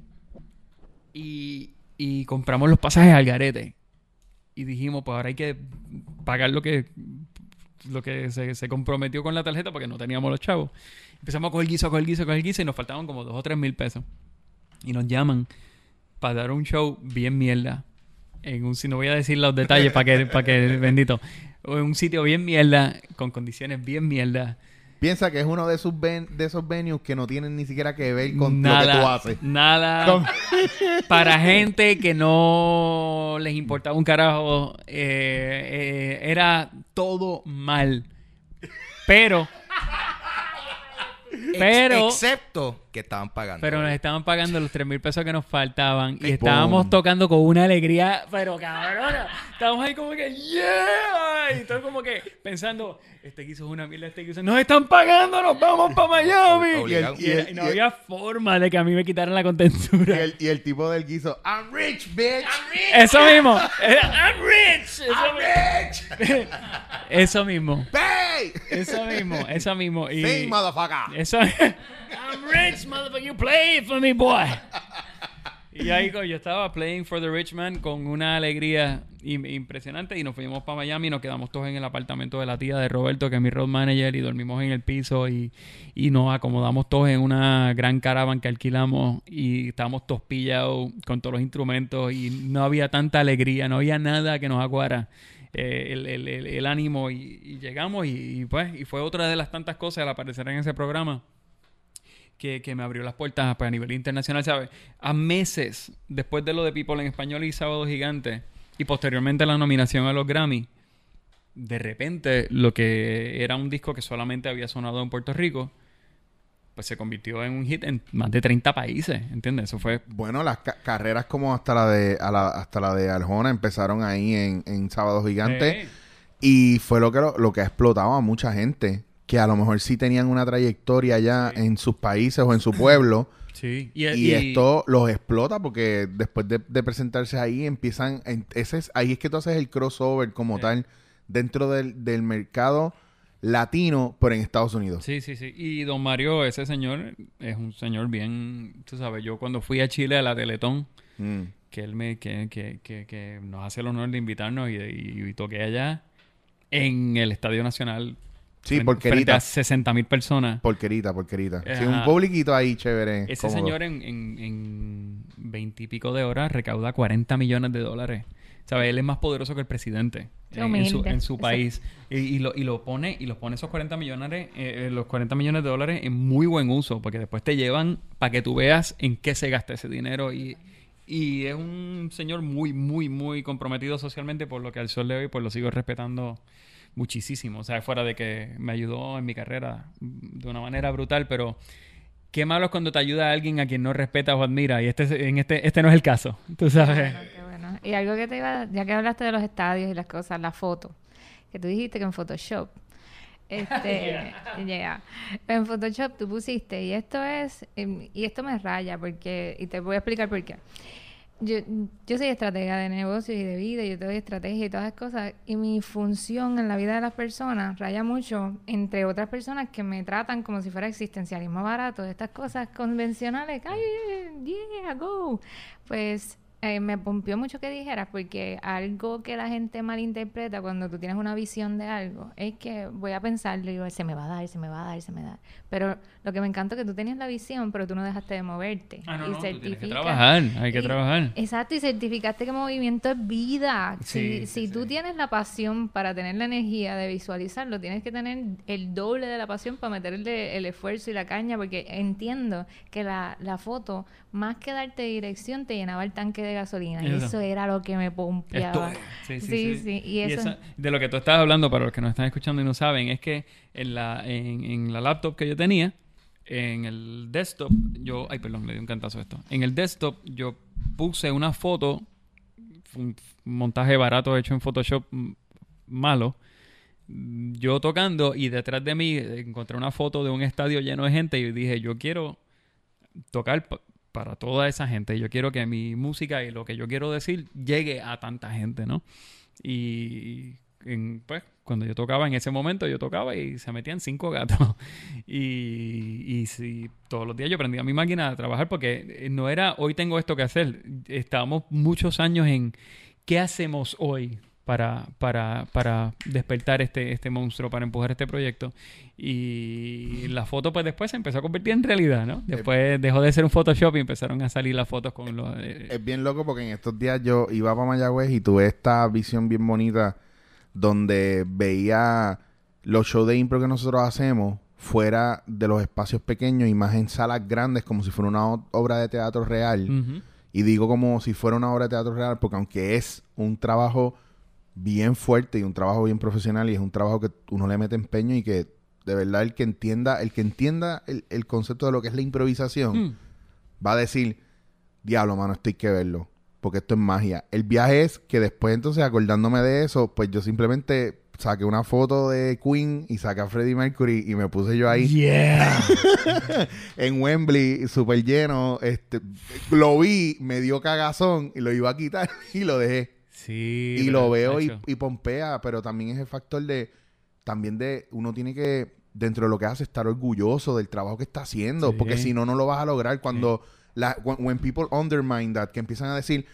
Y, y compramos los pasajes al garete. Y dijimos, pues ahora hay que pagar lo que, lo que se, se comprometió con la tarjeta porque no teníamos los chavos. Empezamos a coger guiso, a coger guiso, a coger guiso y nos faltaban como dos o tres mil pesos. Y nos llaman para dar un show bien mierda. En un, si no voy a decir los detalles para que, para que, bendito. En un sitio bien mierda, con condiciones bien mierda. Piensa que es uno de esos, ven- de esos venues que no tienen ni siquiera que ver con nada, lo que tú haces. Nada. Con- Para gente que no les importaba un carajo, eh, eh, era todo mal. Pero, pero, Excepto que estaban pagando. pero nos estaban pagando los 3 mil pesos que nos faltaban y estábamos tocando con una alegría, pero cabrona. Estábamos ahí como que, yeah. Y todo como que pensando, este guiso es una mierda, este guiso. Nos están pagando, nos vamos para Miami. Y, no y el- había forma de que a mí me quitaran la Y contentura. el, y el tipo del guiso, I'm rich, bitch. Eso mismo. Eh, I'm rich. Eso, rich. eso mismo. Pay. Eso mismo. Eso mismo. Y motherfucker. eso. I'm rich, motherfucker. You play for me, boy. Y ahí yo estaba playing for the rich man con una alegría im- impresionante y nos fuimos para Miami y nos quedamos todos en el apartamento de la tía de Roberto, que es mi road manager, y dormimos en el piso y, y nos acomodamos todos en una gran caravan que alquilamos y estábamos todos pillados con todos los instrumentos y no había tanta alegría, no había nada que nos aguara eh, el, el- el- ánimo y, y llegamos y, y pues y fue otra de las tantas cosas al aparecer en ese programa que, que me abrió las puertas pues, a nivel internacional, ¿sabes? A meses después de lo de People en Español y Sábado Gigante y posteriormente la nominación a los Grammy, de repente lo que era un disco que solamente había sonado en Puerto Rico pues se convirtió en un hit en más de 30 países, ¿entiendes? Eso fue... Bueno, las ca- carreras como hasta la de a la- hasta la de Arjona empezaron ahí en, en Sábado Gigante y fue lo que lo, lo que ha explotado a mucha gente que a lo mejor sí tenían una trayectoria ya en sus países o en su pueblo Sí. y, y- esto los explota porque después de, de presentarse ahí empiezan en- ese es, ahí es que tú haces el crossover como Sí. tal dentro del, del mercado latino pero en Estados Unidos. Sí, sí, sí. Y don Mario, ese señor, es un señor bien, tú sabes, yo cuando fui a Chile a la Teletón, Mm. que él me, que, que, que, que nos hace el honor de invitarnos y, y, y toqué allá en el Estadio Nacional. Sí, frente- porquerita. Frente a 60 mil personas. Porquerita, porquerita. Sí, Ajá. un publiquito ahí chévere. Ese cómodo. señor en, en, en 20 y pico de horas recauda 40 millones de dólares. ¿Sabes? Él es más poderoso que el presidente en, en su, en país. Y, y lo, y lo pone, y los pone esos 40 millones, eh, eh, los 40 millones de dólares en muy buen uso, porque después te llevan para que tú veas en qué se gasta ese dinero. Y, y es un señor muy, muy, muy comprometido socialmente, por lo que al sol de hoy, pues lo sigo respetando muchísimo. O sea, fuera de que me ayudó en mi carrera de una manera brutal, pero qué malo es cuando te ayuda a alguien a quien no respetas o admira. Y este, en este, este no es el caso. Tú sabes. Y algo que te iba, ya que hablaste de los estadios y las cosas, la foto, que tú dijiste que en Photoshop, este, yeah. en Photoshop tú pusiste, y esto es, em, y esto me raya, porque, y te voy a explicar por qué. Yo, yo soy estratega de negocios y de vida, yo te doy estrategia y todas esas cosas, y mi función en la vida de las personas raya mucho entre otras personas que me tratan como si fuera existencialismo barato, estas cosas convencionales, ay, yeah, go. Pues eh, me pompió mucho que dijeras, porque algo que la gente malinterpreta cuando tú tienes una visión de algo es que voy a pensarlo y digo, se me va a dar, se me va a dar, se me da. Pero lo que me encantó es que tú tenías la visión, pero tú no dejaste de moverte. Ah, no, y no, tú tienes que trabajar, hay que y- trabajar. Exacto, y certificaste que movimiento es vida. Sí, si sí, si tú sí. tienes la pasión para tener la energía de visualizarlo, tienes que tener el doble de la pasión para meterle el esfuerzo y la caña, porque entiendo que la, la foto, más que darte dirección, te llenaba el tanque de gasolina. Y Eso. eso era lo que me pompeaba. Esto. Sí, sí, Sí, y eso- esa- de lo que tú estás hablando, para los que nos están escuchando y no saben, es que en la, en, en la laptop que yo tenía, en el desktop, yo... Ay, perdón, le di un cantazo a esto. En el desktop yo puse una foto, un montaje barato hecho en Photoshop malo, yo tocando y detrás de mí encontré una foto de un estadio lleno de gente y dije, yo quiero tocar para toda esa gente. Yo quiero que mi música y lo que yo quiero decir llegue a tanta gente, ¿no? Y pues, cuando yo tocaba en ese momento, yo tocaba y se metían cinco gatos. Y, y si todos los días yo prendía mi máquina a trabajar porque eh, no era hoy tengo esto que hacer. Estábamos muchos años en qué hacemos hoy para, para, para despertar este, este monstruo, para empujar este proyecto. Y la foto pues después se empezó a convertir en realidad, ¿no? Después dejó de ser un Photoshop y empezaron a salir las fotos con los... eh, Es bien loco porque en estos días yo iba para Mayagüez y tuve esta visión bien bonita donde veía los shows de impro que nosotros hacemos fuera de los espacios pequeños y más en salas grandes como si fuera una obra de teatro real. Y digo como si fuera una obra de teatro real porque aunque es un trabajo bien fuerte y un trabajo bien profesional y es un trabajo que uno le mete empeño y que de verdad el que entienda, el que entienda el, el concepto de lo que es la improvisación Mm. va a decir, diablo, mano, esto hay que verlo. Porque esto es magia. El viaje es que después, entonces, acordándome de eso, pues yo simplemente saqué una foto de Queen y saqué a Freddie Mercury y me puse yo ahí Yeah. en Wembley, súper lleno. Este, lo vi, me dio cagazón y lo iba a quitar y lo dejé. Sí. Y lo veo y, y pompea, pero también es el factor de, también de, uno tiene que, dentro de lo que hace, estar orgulloso del trabajo que está haciendo, Sí. porque si no, no lo vas a lograr cuando, la, when, when people undermine that, que empiezan a decir,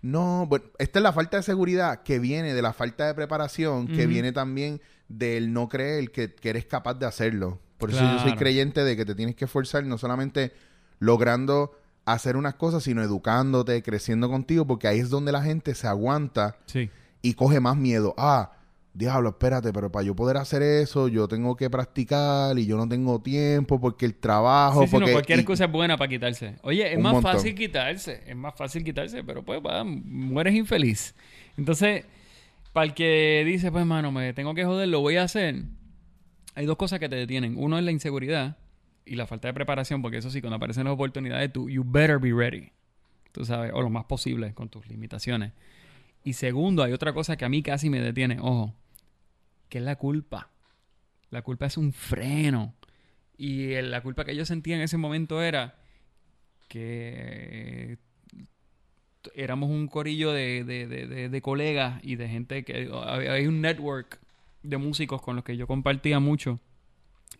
no, bueno, esta es la falta de seguridad que viene de la falta de preparación, que viene también del no creer que, que eres capaz de hacerlo. Por eso yo soy creyente de que te tienes que esforzar no solamente logrando hacer unas cosas, sino educándote, creciendo contigo, porque ahí es donde la gente se aguanta Sí. y coge más miedo. Ah, diablo, espérate, pero para yo poder hacer eso, yo tengo que practicar y yo no tengo tiempo porque el trabajo, Sí, sí, no, cualquier y- excusa es buena para quitarse. Oye, es más montón. fácil quitarse, es más fácil quitarse, pero pues va, mueres infeliz. Entonces, para el que dice, pues mano, me tengo que joder, lo voy a hacer. Hay dos cosas que te detienen. Uno es la inseguridad y la falta de preparación, porque eso sí, cuando aparecen las oportunidades, tú, you better be ready. Tú sabes, o lo más posible con tus limitaciones. Y segundo, hay otra cosa que a mí casi me detiene, ojo, que es la culpa. La culpa es un freno. Y la culpa que yo sentía en ese momento era que éramos un corillo de, de- de- de- colegas y de gente que hay un network de músicos con los que yo compartía mucho.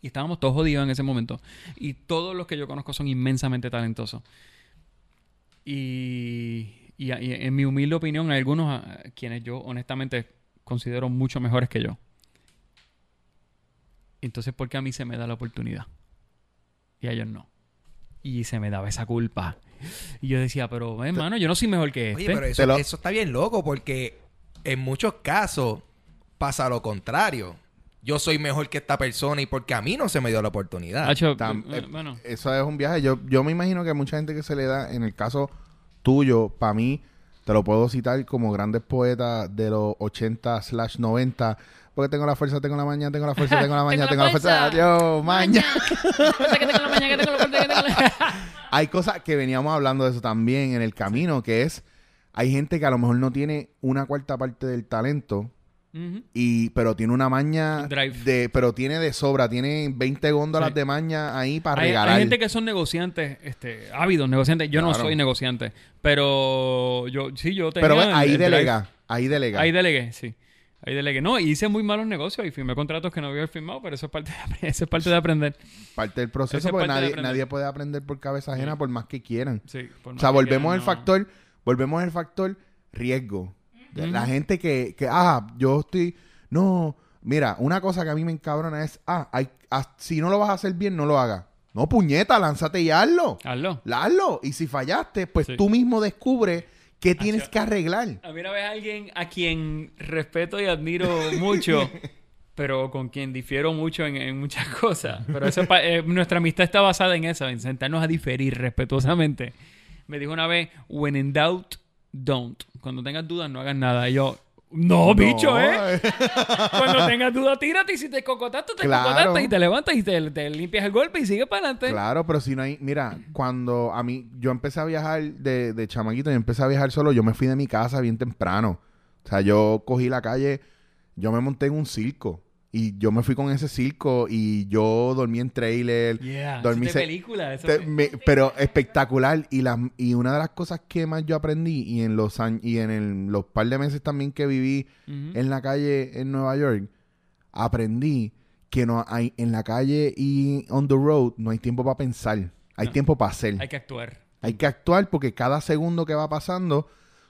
Y estábamos todos jodidos en ese momento. Y todos los que yo conozco son inmensamente talentosos. Y, y- y en mi humilde opinión, hay algunos a quienes yo honestamente considero mucho mejores que yo. Entonces, ¿por qué a mí se me da la oportunidad? Y a ellos no. Y se me daba esa culpa. Y yo decía, pero hermano, yo no soy mejor que este. Oye, pero eso, lo- eso está bien loco porque en muchos casos pasa lo contrario. Yo soy mejor que esta persona y porque a mí no se me dio la oportunidad. Hacho, Tam- eh, eh, bueno, Eso es un viaje. Yo, yo me imagino que mucha gente que se le da, en el caso tuyo, para mí, te lo puedo citar como grandes poetas de los 80 slash 90. Porque tengo la fuerza, tengo la mañana, tengo la fuerza, tengo la mañana, tengo la fuerza. Adiós, maña. Fuerza que tengo la mañana, que tengo la fuerza, que tengo la- Hay cosas que veníamos hablando de eso también en el camino, que es, hay gente que a lo mejor no tiene una cuarta parte del talento, Y pero tiene una maña drive. de pero tiene de sobra tiene 20 góndolas Sí. de maña ahí para Hay, regalar hay gente que son negociantes, este, ávidos negociantes. Yo no soy negociante, pero yo sí yo tenía pero el- ahí el drive. delega ahí delega Ahí delegué, sí. Ahí delegué. No, hice muy malos negocios y firmé contratos que no había firmado, pero eso es parte de, eso es parte de aprender. parte del proceso Eso es porque nadie, nadie puede aprender por cabeza ajena por más que quieran Sí, por o sea que volvemos al no. factor volvemos al factor riesgo La gente que, que ah yo estoy no mira una cosa que a mí me encabrona es ah, hay, ah, si no lo vas a hacer bien no lo hagas no puñeta lánzate y hazlo Hazlo. hazlo y si fallaste pues Sí. tú mismo descubres qué tienes Hacia- que arreglar A mí una vez alguien a quien respeto y admiro mucho, pero con quien difiero mucho en, en muchas cosas. Pero eso eh, nuestra amistad está basada en eso, en sentarnos a diferir respetuosamente. Me dijo una vez, when in doubt, don't. Cuando tengas dudas, no hagas nada. Y yo, no, bicho, ¿eh? Cuando tengas dudas, tírate y si te cocotaste, te Claro. cocotaste y te levantas y te, te limpias el golpe y sigues para adelante. Claro, pero si no hay... Mira, cuando a mí... Yo empecé a viajar de, de chamaquito y empecé a viajar solo, yo me fui de mi casa bien temprano. O sea, yo cogí la calle, yo me monté en un circo. Y yo me fui con ese circo y yo dormí en trailer. Yeah, dormí eso es de película. Eso te- me- pero espectacular. Y, las y una de las cosas que más yo aprendí y en los años, y en el- los par de meses también que viví en la calle en Nueva York, aprendí que no hay en la calle y on the road no hay tiempo para pensar, hay No. tiempo para hacer. Hay que actuar. Hay que actuar porque cada segundo que va pasando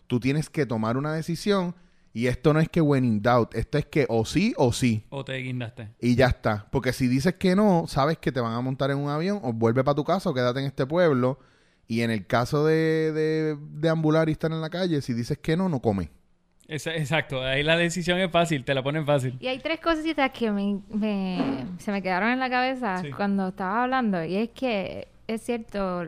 tú tienes que tomar una decisión y esto no es que when in doubt, esto es que o sí o sí O te guindaste. y ya está, porque si dices que no, sabes que te van a montar en un avión o vuelve para tu casa o quédate en este pueblo y en el caso de, de, de ambular y estar en la calle, si dices que no, no come. Esa- exacto, ahí la decisión es fácil, te la ponen fácil. Y hay tres cositas que me, me- se me quedaron en la cabeza Sí. cuando estaba hablando. Y es que es cierto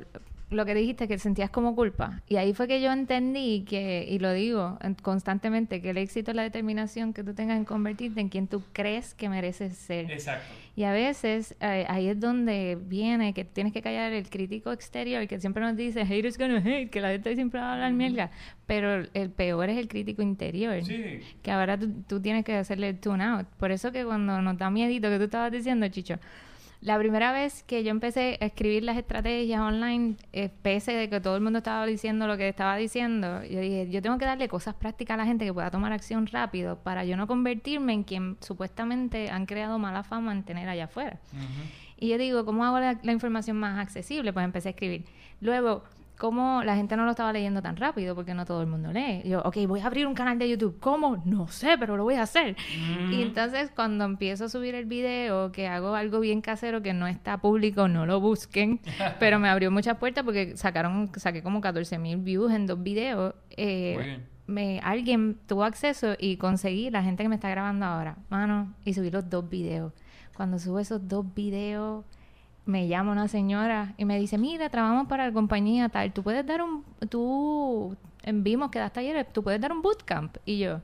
lo que dijiste, que sentías como culpa. Y ahí fue que yo entendí que, y lo digo en- constantemente, que el éxito es la determinación que tú tengas en convertirte en quien tú crees que mereces ser. Exacto. Y a veces eh, ahí es donde viene que tienes que callar el crítico exterior que siempre nos dice haters gonna hate, que la gente siempre va a hablar mierda. Pero el peor es el crítico interior. Sí. Que ahora tú, tú tienes que hacerle el tune out. Por eso que cuando nos da miedito que tú estabas diciendo, Chicho, la primera vez que yo empecé a escribir las estrategias online, eh, pese de que todo el mundo estaba diciendo lo que estaba diciendo, yo dije, yo tengo que darle cosas prácticas a la gente que pueda tomar acción rápido para yo no convertirme en quien supuestamente han creado mala fama en tener allá afuera. Y yo digo, ¿cómo hago la, la información más accesible? Pues empecé a escribir. Luego, ¿cómo la gente no lo estaba leyendo tan rápido? Porque no todo el mundo lee. Yo, ok, voy a abrir un canal de YouTube. ¿Cómo? No sé, pero lo voy a hacer. Y entonces, cuando empiezo a subir el video, que hago algo bien casero que no está público, no lo busquen. pero me abrió muchas puertas porque sacaron, saqué como 14 mil views en dos videos. Eh, Muy bien. me, alguien tuvo acceso y conseguí la gente que me está grabando ahora, mano, y subí los dos videos. Cuando subo esos dos videos, me llama una señora y me dice, mira, trabajamos para la compañía tal, tú puedes dar un, tú, en Vimos que das talleres, tú puedes dar un bootcamp. Y yo,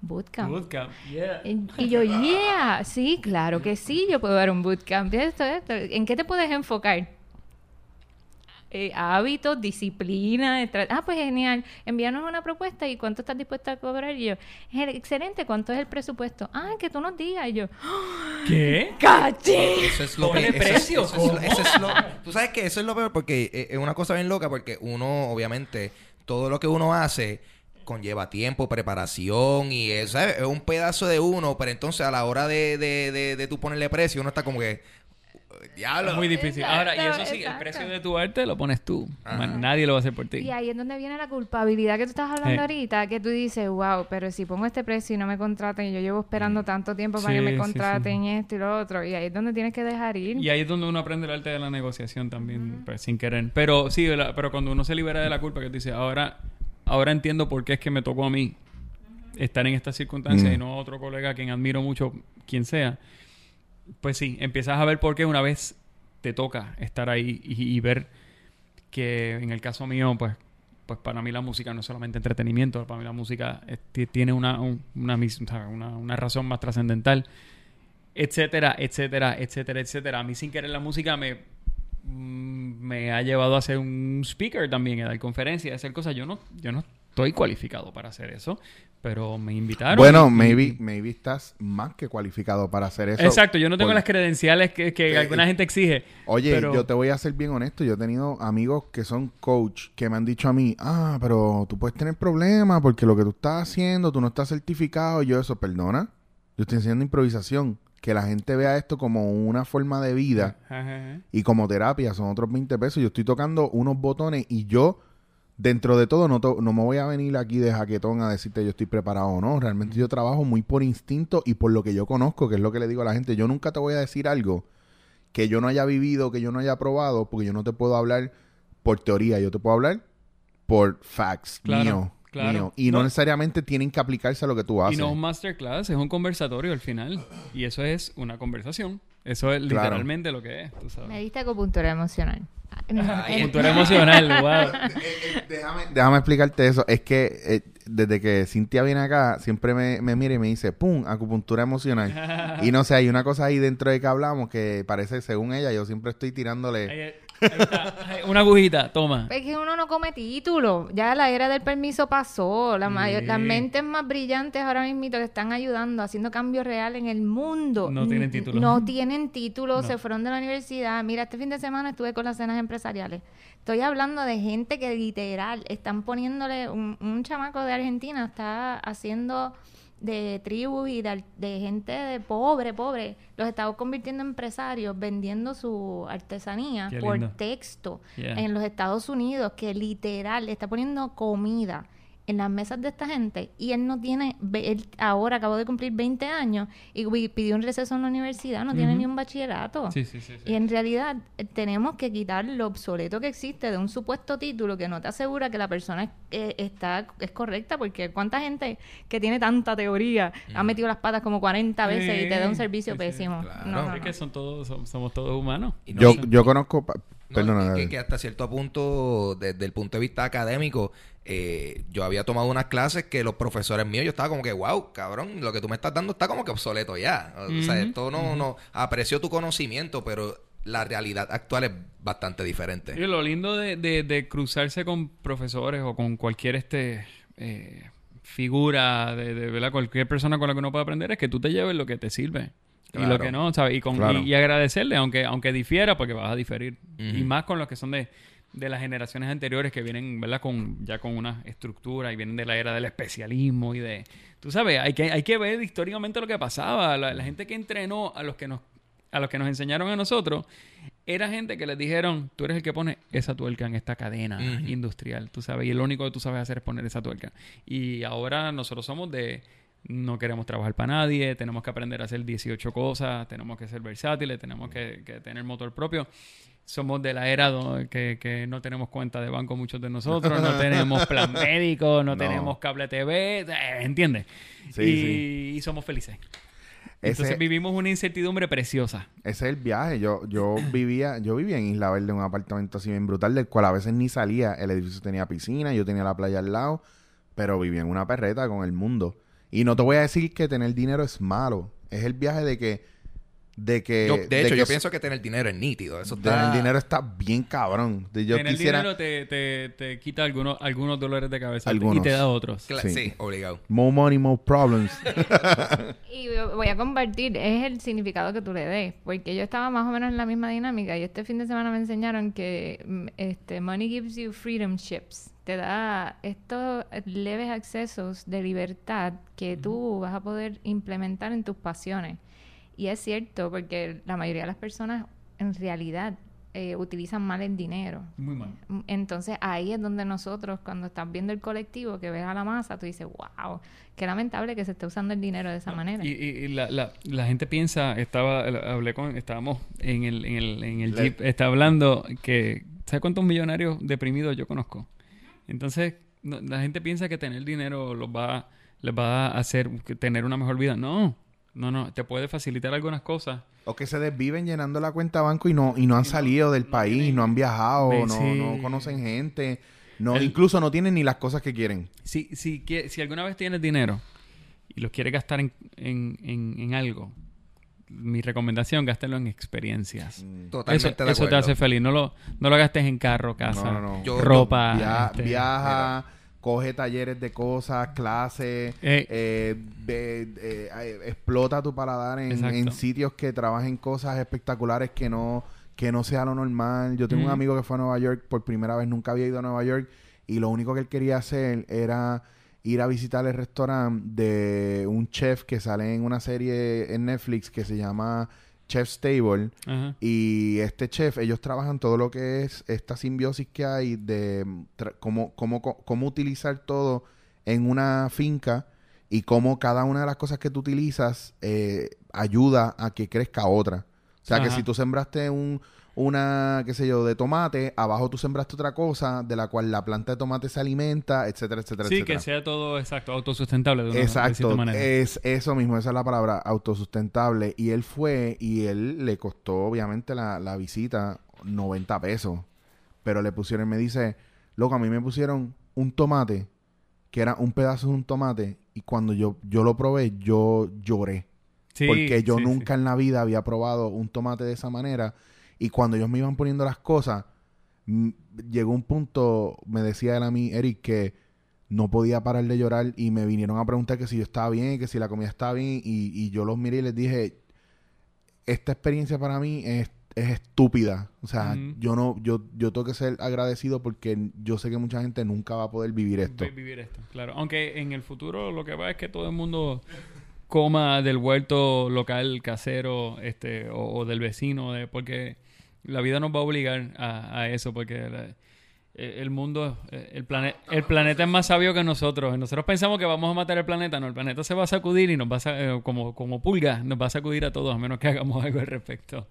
Bootcamp. Bootcamp, yeah. Y y yo, yeah, sí, claro que sí, yo puedo dar un bootcamp. Esto, esto. ¿En qué te puedes enfocar? Eh, hábitos, disciplina, ah, pues genial, envíanos una propuesta y cuánto estás dispuesta a cobrar. Y yo, "Ge- excelente, ¿cuánto es el presupuesto? Ah, que tú nos digas. Y yo, ¿Qué? ¡cachi! Eso es lo Ponle que eso eso es lo- ¿cómo? eso es lo- Tú sabes que eso es lo peor porque eh, es una cosa bien loca porque uno, obviamente, todo lo que uno hace conlleva tiempo, preparación y es, ¿sabes? es un pedazo de uno, pero entonces a la hora de, de, de, de tú ponerle precio, uno está como que, diablo. Es muy difícil. Exacto, Ahora, y eso sí, el precio de tu arte lo pones tú. Ajá. Nadie lo va a hacer por ti. Y ahí es donde viene la culpabilidad que tú estás hablando Sí. ahorita, que tú dices, wow, pero si pongo este precio y no me contratan, y yo llevo esperando tanto tiempo para Sí, que me sí, contraten esto y lo otro, y ahí es donde tienes que dejar ir. Y ahí es donde uno aprende el arte de la negociación también, pues, sin querer. Pero sí, la- pero cuando uno se libera de la culpa, que tú dices, ahora, ahora entiendo por qué es que me tocó a mí estar en estas circunstancias Mm. y no a otro colega a quien admiro mucho, quien sea. Pues sí, empiezas a ver por qué una vez te toca estar ahí y, ver que en el caso mío, pues, pues para mí la música no es solamente entretenimiento, para mí la música ti- tiene una, un- una razón más trascendental etcétera, etcétera, etcétera, etcétera. A mí sin querer la música me, mm, me ha llevado a ser un speaker también, a dar conferencias, a hacer cosas. Yo no, yo no estoy cualificado para hacer eso, pero me invitaron. Bueno, y- maybe, maybe estás más que cualificado para hacer eso. Exacto, yo no tengo Por- las credenciales que, que Eh, alguna gente exige. Oye, pero- yo te voy a ser bien honesto. Yo he tenido amigos que son coach que me han dicho a mí, ah, pero tú puedes tener problemas porque lo que tú estás haciendo, tú no estás certificado. Y yo eso, perdona. Yo estoy enseñando improvisación. Que la gente vea esto como una forma de vida Ajá, ajá. y como terapia son otros 20 pesos. Yo estoy tocando unos botones y yo, dentro de todo, no, to- no me voy a venir aquí de jaquetón a decirte yo estoy preparado o no. Realmente yo trabajo muy por instinto y por lo que yo conozco, que es lo que le digo a la gente. Yo nunca te voy a decir algo que yo no haya vivido, que yo no haya probado, porque yo no te puedo hablar por teoría, yo te puedo hablar por facts Claro, mío, claro. mío. Y no. No. necesariamente tienen que aplicarse a lo que tú Y haces. no es un masterclass, es un conversatorio al final. Y eso es una conversación. Eso es Claro. literalmente lo que es, tú Me sabes. diste acupuntura emocional. Eh, Cultura emocional, wow. Eh, déjame, déjame explicarte eso. Es que eh, desde que Cintia viene acá, siempre me, me mira y me dice, ¡pum! Acupuntura emocional. y no sé, hay una cosa ahí dentro de que hablamos que parece, según ella, yo siempre estoy tirándole... Una agujita, toma. Es que uno no come título. Ya la era del permiso pasó. La mayor- Sí. Las mentes más brillantes ahora mismo que están ayudando, haciendo cambio real en el mundo. No tienen título. No tienen título, No. se fueron de la universidad. Mira, este fin de semana estuve con las cenas empresariales. Estoy hablando de gente que literal están poniéndole... Un, un chamaco de Argentina está haciendo de tribus y de, gente de pobre, pobre, los está convirtiendo en empresarios, vendiendo su artesanía por texto Yeah. en los Estados Unidos, que literal está poniendo comida en las mesas de esta gente y él no tiene, él ahora acabó de cumplir 20 años y pidió un receso en la universidad, no tiene ni un bachillerato. Sí, sí, sí. sí. Y en realidad eh, tenemos que quitar lo obsoleto que existe de un supuesto título que no te asegura que la persona es, eh, está, es correcta, porque cuánta gente que tiene tanta teoría ha metido las patas como 40 veces y te da un servicio sí, sí. pésimo. Claro. No, no, Es que son todos, som- somos todos humanos. Y no Yo, yo conozco... No, que, que hasta cierto punto, desde el punto de vista académico, eh, yo había tomado unas clases que los profesores míos, yo estaba como que, wow, cabrón, lo que tú me estás dando está como que obsoleto ya. O sea, esto no, no, aprecio tu conocimiento, pero la realidad actual es bastante diferente. Y lo lindo de, de- de cruzarse con profesores o con cualquier este eh, figura de, de, ¿verdad? cualquier persona con la que uno puede aprender es que tú te lleves lo que te sirve y lo que no, ¿sabes? Y, con, Claro. y, y agradecerle, aunque, aunque difiera, porque vas a diferir. Y más con los que son de, de las generaciones anteriores que vienen, ¿verdad? Con, ya con una estructura y vienen de la era del especialismo y de... Tú sabes, hay que, hay que ver históricamente lo que pasaba. La, la gente que entrenó a los que nos a los que nos enseñaron a nosotros, era gente que les dijeron, tú eres el que pone esa tuerca en esta cadena industrial, tú sabes, y lo único que tú sabes hacer es poner esa tuerca. Y ahora nosotros somos de, no queremos trabajar para nadie, tenemos que aprender a hacer 18 cosas, tenemos que ser versátiles, tenemos que, que tener motor propio. Somos de la era que, que no tenemos cuenta de banco muchos de nosotros, no tenemos plan médico, no, No. tenemos cable TV, eh, ¿entiendes? Sí, y, sí. y somos felices. Ese- Entonces vivimos una incertidumbre preciosa. Ese es el viaje. Yo, yo vivía, yo vivía en Isla Verde, en un apartamento así bien brutal, del cual a veces ni salía. El edificio tenía piscina, yo tenía la playa al lado, pero vivía en una perreta con el mundo. Y no te voy a decir que tener dinero es malo. Es el viaje de que... De que... Yo- de hecho, que yo pienso que tener dinero es nítido. Eso Tener está... dinero está bien cabrón. De- Yo Tener quisiera... dinero te, te, te quita algunos, algunos dolores de cabeza Algunos. y te da otros. Cla- Sí. sí. obligado. More money, more problems. Y voy a compartir, es el significado que tú le des, porque yo estaba más o menos en la misma dinámica y este fin de semana me enseñaron que mm, este money gives you freedom chips, te da estos leves accesos de libertad que tú vas a poder implementar en tus pasiones. Y es cierto, porque la mayoría de las personas en realidad eh, utilizan mal el dinero. Muy mal. Entonces ahí es donde nosotros, cuando estás viendo el colectivo, que ves a la masa, tú dices, wow, qué lamentable que se esté usando el dinero de esa manera. Y, y- y la, la, la gente piensa, estaba, hablé con, estábamos en el, en el, en el jeep, está hablando que, ¿sabes cuántos millonarios deprimidos yo conozco? Entonces, no- la gente piensa que tener dinero los va, les va a hacer que tener una mejor vida. No, no, no, te puede facilitar algunas cosas. O que se desviven llenando la cuenta banco y no, y no han salido del país, no han viajado, Ve, no, sí. no conocen gente, no, El- incluso no tienen ni las cosas que quieren. Si, si, quie- si alguna vez tienes dinero y los quieres gastar en, en, en, en algo, mi recomendación, gástelo en experiencias. Totalmente eso de eso te hace feliz. No lo, no lo gastes en carro, casa, No, no, no. Yo- ropa. Via- este, viaja, coge talleres de cosas, clases, Eh. eh, ve- eh, eh, explota tu paladar en, en sitios que trabajen cosas espectaculares que no, que no sea lo normal. Yo tengo un Ujú. amigo que fue a Nueva York por primera vez, nunca había ido a Nueva York y lo único que él quería hacer era ir a visitar el restaurante de un chef que sale en una serie en Netflix que se llama Chef's Table. Y este chef, ellos trabajan todo lo que es esta simbiosis que hay de cómo, cómo, cómo utilizar todo en una finca y cómo cada una de las cosas que tú utilizas eh, ayuda a que crezca otra. O sea, que si tú sembraste un, una, qué sé yo, de tomate, abajo tú sembraste otra cosa de la cual la planta de tomate se alimenta, etcétera, etcétera, Sí, etcétera. que sea todo exacto, autosustentable de una de cierta Exacto, manera. es eso mismo, esa es la palabra, autosustentable. Y él fue y él le costó obviamente la, la visita 90 pesos. Pero le pusieron, me dice, loco, a mí me pusieron un tomate, que era un pedazo de un tomate, y cuando yo, yo lo probé, yo lloré. Sí, porque yo sí, nunca sí. en la vida había probado un tomate de esa manera. Y cuando ellos me iban poniendo las cosas, llegó un punto, me decía él a mí, Eric, que no podía parar de llorar y me vinieron a preguntar que si yo estaba bien, que si la comida estaba bien. Y, y yo los miré y les dije, esta experiencia para mí es, es estúpida. O sea, yo no, yo, yo tengo que ser agradecido porque yo sé que mucha gente nunca va a poder vivir esto. Vi- Vivir esto, claro. Aunque en el futuro lo que va es que todo el mundo coma del huerto local casero este o, o del vecino de, porque la vida nos va a obligar a, a eso porque la- eh, el mundo eh, el, plane- el planeta es más sabio que nosotros nosotros pensamos que vamos a matar el planeta no el planeta se va a sacudir y nos va a eh, como como pulga nos va a sacudir a todos a menos que hagamos algo al respecto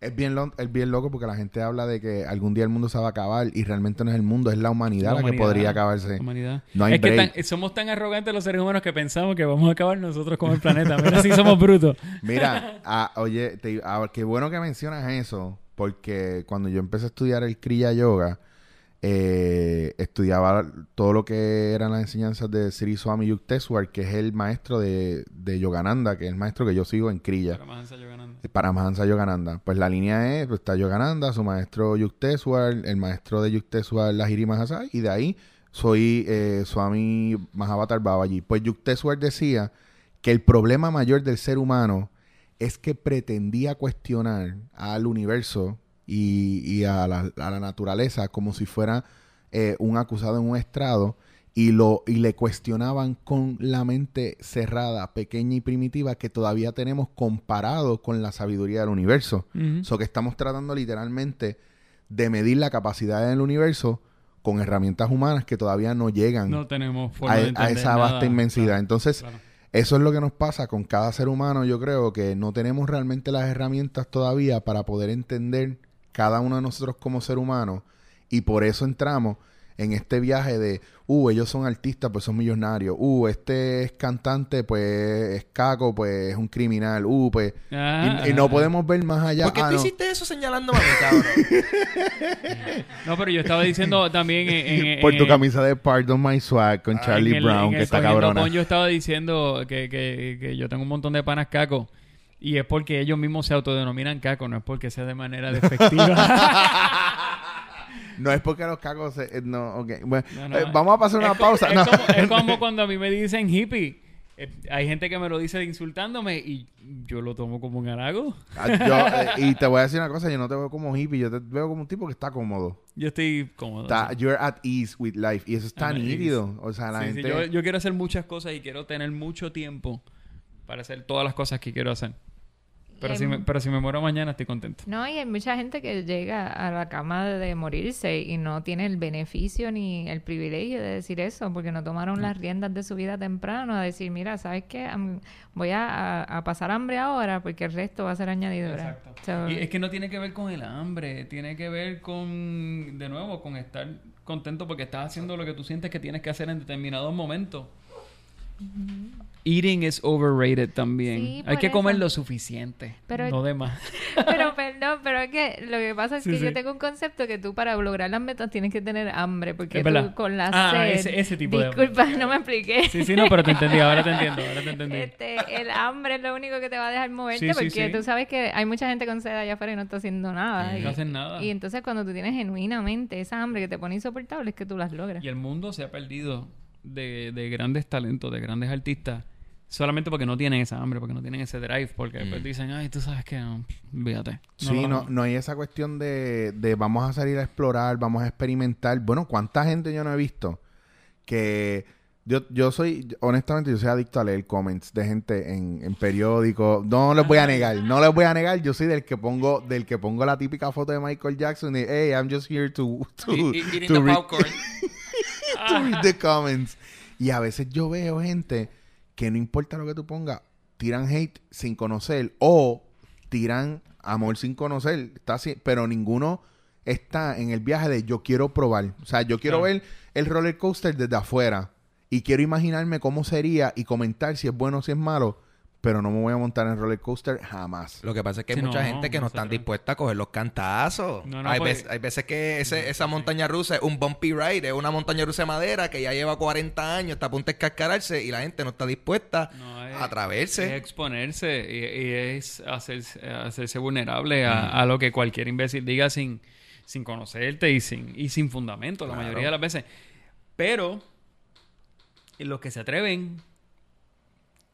Es bien, lo- es bien loco porque la gente habla de que algún día el mundo se va a acabar y realmente no es el mundo, es la humanidad la, La que podría acabarse. la humanidad. No hay es que tan- somos tan arrogantes los seres humanos que pensamos que vamos a acabar nosotros como el planeta. Mira si somos brutos. Mira, ah, oye, te- ah, qué bueno que mencionas eso, porque cuando yo empecé a estudiar el Kriya Yoga, eh, estudiaba todo lo que eran las enseñanzas de Sri Swami Yukteswar, que es el maestro de, de Yogananda, que es el maestro que yo sigo en Kriya. Para Mahansa Yogananda. Para Mahansa Yogananda. Pues la línea es, pues está Yogananda, su maestro Yukteswar, el maestro de Yukteswar, Lahiri Mahasaya, y de ahí soy eh, Swami Mahavatar Babaji. Pues Yukteswar decía que el problema mayor del ser humano es que pretendía cuestionar al universo y, y a, la, a la naturaleza como si fuera eh, un acusado en un estrado y lo y le cuestionaban con la mente cerrada, pequeña y primitiva que todavía tenemos comparado con la sabiduría del universo. Ujú. So que estamos tratando literalmente de medir la capacidad del universo con herramientas humanas que todavía no llegan No tenemos forma a, esa vasta nada. inmensidad. Claro, Entonces, claro. Eso es lo que nos pasa con cada ser humano. Yo creo que no tenemos realmente las herramientas todavía para poder entender cada uno de nosotros como ser humano y por eso entramos en este viaje de, uh, ellos son artistas, pues son millonarios, uh, este es cantante, pues es caco, pues es un criminal, uh, pues... Ah, y, y no ah. podemos ver más allá. ¿Por qué Ah, tú no. hiciste eso señalándome a mí, cabrón? No, pero yo estaba diciendo también en, en- Por tu en- camisa de Pardon My Swag con Ah, Charlie el- Brown, que está cabrona. Pon yo estaba diciendo que, que, que yo tengo un montón de panas caco. Y es porque ellos mismos se autodenominan caco, no es porque sea de manera despectiva. No es porque los cacos... se- eh, no, ok. Bueno, No, no, eh, vamos a pasar una es pausa. Es, como, es como cuando a mí me dicen hippie. Eh, hay gente que me lo dice insultándome y yo lo tomo como un halago. Ah, yo, eh, y te voy a decir una cosa, yo no te veo como hippie, yo te veo como un tipo que está cómodo. Yo estoy cómodo. Está, sí. you're at ease with life. Y eso está I'm at nítido. O sea, la Sí, sí, gente... yo, yo quiero hacer muchas cosas y quiero tener mucho tiempo para hacer todas las cosas que quiero hacer. Pero, si me, pero si me muero mañana estoy contento. No, y hay mucha gente que llega a la cama de, de morirse y no tiene el beneficio ni el privilegio de decir eso, porque no tomaron las riendas de su vida temprano, a decir, mira, ¿sabes qué? Voy a, pasar hambre ahora porque el resto va a ser añadidura. So, Y es que no tiene que ver con el hambre, tiene que ver con, de nuevo, con estar contento porque estás haciendo lo que tú sientes que tienes que hacer en determinado momento. Eating is overrated también. Sí, Hay que comer eso. lo suficiente, Pero- no de más. pero perdón, pero es que lo que pasa es Sí, que sí. yo tengo un concepto que tú para lograr las metas tienes que tener hambre, porque Es tú verdad. con la Ah, sed... ese- ese tipo de hambre. Disculpa, no me expliqué. Sí, sí, no, pero te entendí, ahora te entiendo, ahora te entendí. Este, el hambre es lo único que te va a dejar moverte porque tú sabes que hay mucha gente con sed allá afuera y no está haciendo nada. No y, hacen nada. y entonces cuando tú tienes genuinamente esa hambre que te pone insoportable es que tú las logras. Y el mundo se ha perdido de, de grandes talentos, de grandes artistas, solamente porque no tienen esa hambre, porque no tienen ese drive, porque después dicen, ay, tú sabes que no, olvídate. Sí, lo no, hago". no hay esa cuestión de, de vamos a salir a explorar, vamos a experimentar. Bueno, ¿cuánta gente yo no he visto que yo, yo soy, honestamente, yo soy adicto a leer comments de gente en, en periódicos. No les voy a negar, no les voy a negar. Yo soy del que pongo, del que pongo la típica foto de Michael Jackson y, hey, I'm just here to, to, the popcorn. to read the comments. Y a veces yo veo gente que no importa lo que tú pongas, tiran hate sin conocer o tiran amor sin conocer. Está así, pero ninguno está en el viaje de yo quiero probar. O sea, yo quiero Claro. ver el roller coaster desde afuera y quiero imaginarme cómo sería y comentar si es bueno o si es malo, pero no me voy a montar en roller coaster jamás. Lo que pasa es que hay Sí, mucha no, gente que no no se están atreve. dispuestas a coger los cantazos. No, no, hay, pues- veces, hay veces que ese- esa montaña rusa es un bumpy ride, es una montaña rusa de madera que ya lleva 40 años, está a punto de escascararse y la gente no está dispuesta No, es- a atreverse. Es exponerse y, y es hacerse, hacerse vulnerable a, a lo que cualquier imbécil diga sin, sin conocerte y sin, y sin fundamento la mayoría de las veces. Pero los que se atreven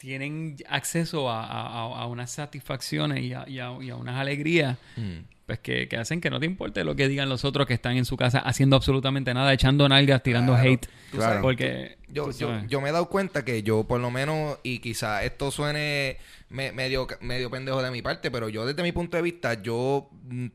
tienen acceso a, a- a- unas satisfacciones y a, y a- y a unas alegrías Mm. pues que, que hacen que no te importe lo que digan los otros que están en su casa haciendo absolutamente nada, echando nalgas, tirando Claro. hate. Claro. Porque Yo, yo, yo me he dado cuenta que yo, por lo menos, y quizá esto suene me- medio, medio pendejo de mi parte, pero yo desde mi punto de vista, yo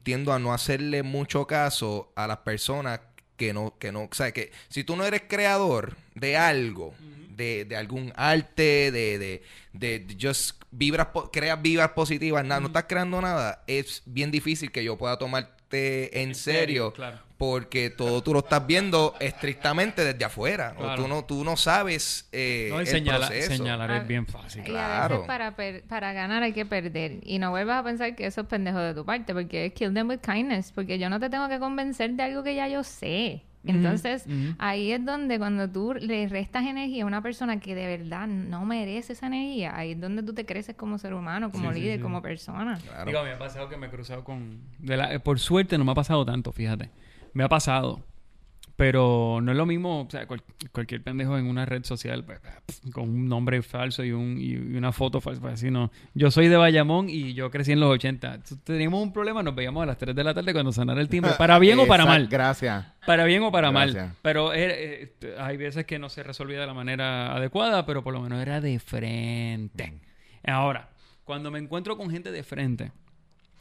tiendo a no hacerle mucho caso a las personas que no, que no, o sea, que si tú no eres creador de algo, de, de algún arte, de, de, de, just vibras, po- creas vibras positivas, nada, no estás creando nada, es bien difícil que yo pueda tomarte en, En serio, serio, claro. porque todo tú lo estás viendo estrictamente desde afuera. ¿no? Claro. Tú, no, tú no sabes eh, No, el señala- proceso. señalar Ah, es bien fácil. Y a Claro. veces para, per- para ganar hay que perder. Y no vuelvas a pensar que eso es pendejo de tu parte, porque es kill them with kindness, porque yo no te tengo que convencer de algo que ya yo sé. Entonces, ahí es donde cuando tú le restas energía a una persona que de verdad no merece esa energía, ahí es donde tú te creces como ser humano, como Sí, sí, líder, sí. como persona. Claro. Digo, me ha pasado que me he cruzado con... de la- eh, por suerte no me ha pasado tanto, fíjate. Me ha pasado. Pero no es lo mismo, o sea, cual- cualquier pendejo en una red social pues, con un nombre falso y, un, y una foto falsa, pues así no. Yo soy de Bayamón y yo crecí en los 80. T- Teníamos un problema, nos veíamos a las 3 de la tarde cuando sonara el timbre. ¿Para bien o para mal? Gracias. Para bien o para Gracias. mal. Pero era- eh, eh, hay veces que no se resolvía de la manera adecuada, pero por lo menos era de frente. Ahora, cuando me encuentro con gente de frente,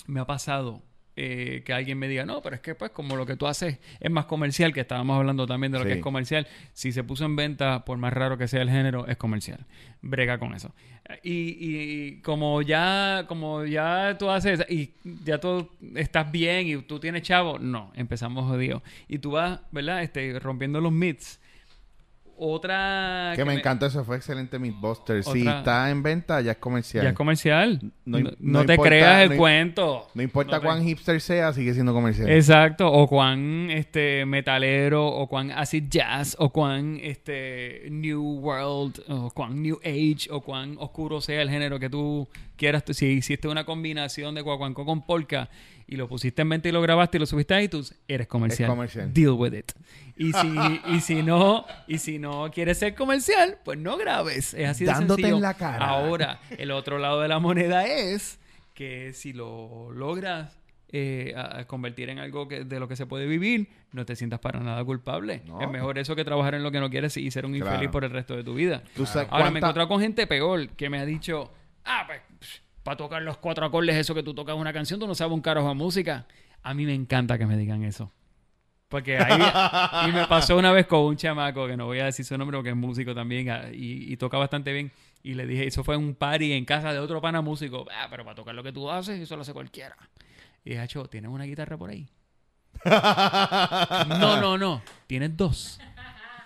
me ha pasado eh, que alguien me diga, no, pero es que pues como lo que tú haces es más comercial, que estábamos hablando también de lo que es comercial, si se puso en venta, por más raro que sea el género, es comercial. Brega con eso. Y, y como ya, como ya tú haces, y ya tú estás bien y tú tienes chavo, no, empezamos jodido. Y tú vas, ¿verdad? Este, rompiendo los myths. Otra Que me encantó eso, fue excelente Mythbusters. Si Otra- está en venta, ya es comercial. Ya es comercial. No te creas el no cuento. No importa te- cuán hipster sea, sigue siendo comercial. Exacto, o cuán este metalero, o cuán acid jazz, o cuán este new world, o cuán new age, o cuán oscuro sea el género que tú quieras. Si hiciste una combinación de guaguancó con polka y lo pusiste en mente y lo grabaste y lo subiste a iTunes, eres comercial. comercial. Deal with it. Y si, y si no, y si no quieres ser comercial, pues no grabes. Es así de Dándote sencillo. en la cara. Ahora, el otro lado de la moneda es que si lo logras eh, a, convertir en algo que, de lo que se puede vivir, no te sientas para nada culpable. No. Es mejor eso que trabajar en lo que no quieres y ser un infeliz por el resto de tu vida. Ahora me he encontrado con gente peor que me ha dicho, ah, pues, para tocar los cuatro acordes, eso que tú tocas una canción, tú no sabes un carajo de música. A mí me encanta que me digan eso. Porque ahí, y me pasó una vez con un chamaco, que no voy a decir su nombre porque es músico también ah, y, y toca bastante bien. Y le dije, eso fue un party en casa de otro pana músico. Ah, pero para tocar lo que tú haces, eso lo hace cualquiera. Y dije, Acho, ¿tienes una guitarra por ahí? no, no, no. Tienes dos.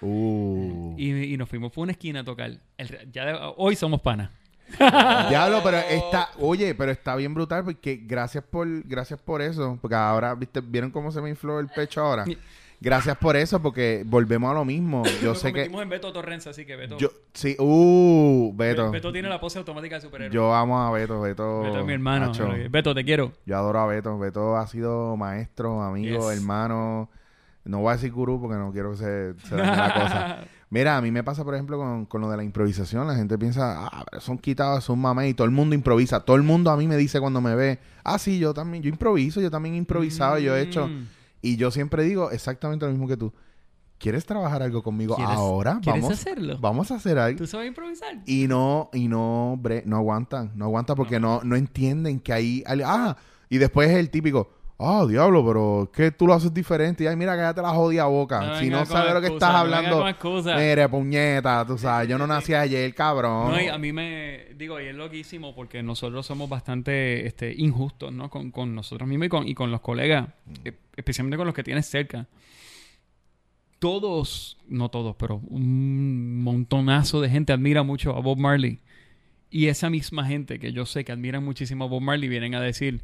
Uh. Y, y nos fuimos por una esquina a tocar. El ya de- hoy somos panas. Diablo, pero está, oye, pero está bien brutal porque gracias por, gracias por eso, porque ahora, viste, vieron cómo se me infló el pecho ahora. Gracias por eso, porque volvemos a lo mismo. Yo Nos sé que, en Beto Torrenza, así que Beto. yo, sí, uh, Beto, Beto tiene la pose automática de superhéroe. yo amo a Beto, Beto, Beto es mi hermano. Beto, te quiero. yo adoro a Beto, Beto ha sido maestro, amigo, Yes. hermano. No voy a decir gurú porque no quiero que se, se dañe la cosa. Mira, a mí me pasa, por ejemplo, con, con lo de la improvisación. La gente piensa, ah, pero son quitados, son mamé y todo el mundo improvisa. Todo el mundo a mí me dice cuando me ve, ah, sí, yo también, yo improviso, yo también he improvisado, yo he hecho. Mm. Y yo siempre digo exactamente lo mismo que tú. ¿Quieres trabajar algo conmigo ¿Quieres- ahora? quieres vamos, hacerlo? Vamos a hacer algo. ¿Tú sabes improvisar? Y no, y no, bre- no aguantan, no aguantan porque no, no entienden que ahí, ah, y después es el típico, ah, diablo, pero es que tú lo haces diferente. Y ay, mira, cállate la jodida boca. No si no sabes lo que excusa, estás hablando, mire, puñeta, tú sabes, yo no nací ayer, cabrón. No, y a mí me digo, y es loquísimo porque nosotros somos bastante este, injustos, ¿no? Con, con nosotros mismos y con, y con los colegas, e- especialmente con los que tienes cerca. Todos, no todos, pero un montonazo de gente admira mucho a Bob Marley. Y esa misma gente que yo sé que admira muchísimo a Bob Marley vienen a decir,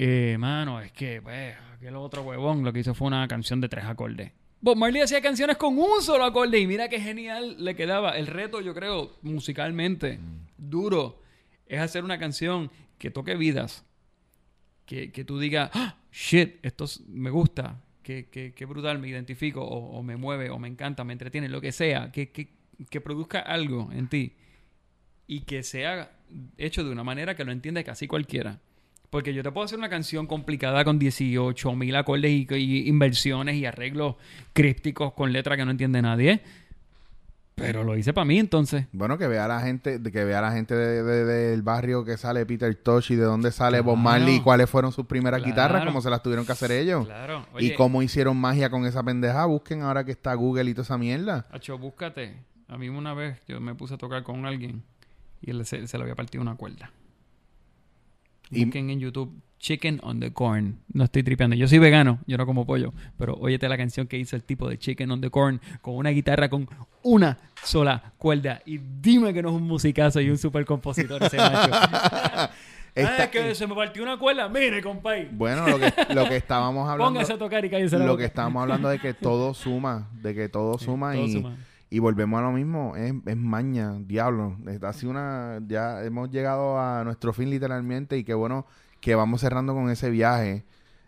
eh, mano, es que, pues, aquel otro huevón lo que hizo fue una canción de tres acordes. Bob Marley hacía canciones con un solo acorde y mira qué genial le quedaba. El reto, yo creo, musicalmente, duro, es hacer una canción que toque vidas. Que, que tú digas, "Ah, shit, esto es- me gusta, que, que, que brutal, me identifico, o, o me mueve, o me encanta, me entretiene, lo que sea, que, que, que produzca algo en ti y que sea hecho de una manera que lo entienda casi cualquiera. Porque yo te puedo hacer una canción complicada con 18 mil acordes y, y inversiones y arreglos crípticos con letra que no entiende nadie. Pero lo hice para mí entonces. Bueno, que vea la gente, que vea la gente de- de- del barrio que sale Peter Tosh y de dónde sale Bob. Marley y cuáles fueron sus primeras Claro. guitarras, cómo se las tuvieron que hacer ellos. Claro. y cómo hicieron magia con esa pendeja. Busquen ahora que está Google y toda esa mierda. Hacho, búscate. A mí una vez yo me puse a tocar con alguien y él se, se le había partido una cuerda. Y- Busquen en YouTube Chicken on the Corn. No estoy tripeando. Yo soy vegano, yo no como pollo. Pero óyete la canción que hizo el tipo de Chicken on the Corn con una guitarra con una sola cuerda. Y dime que no es un musicazo y un super compositor ese macho. ah, Esta- es que se me partió una cuerda. Mire, compay. Bueno, lo que, lo que estábamos hablando. Póngase a tocar y cállese la lo boca. que estábamos hablando de que todo suma, de que todo suma todo y, suma. Y volvemos a lo mismo, es, es maña, diablo. Es así una, ya hemos llegado a nuestro fin literalmente y qué bueno que vamos cerrando con ese viaje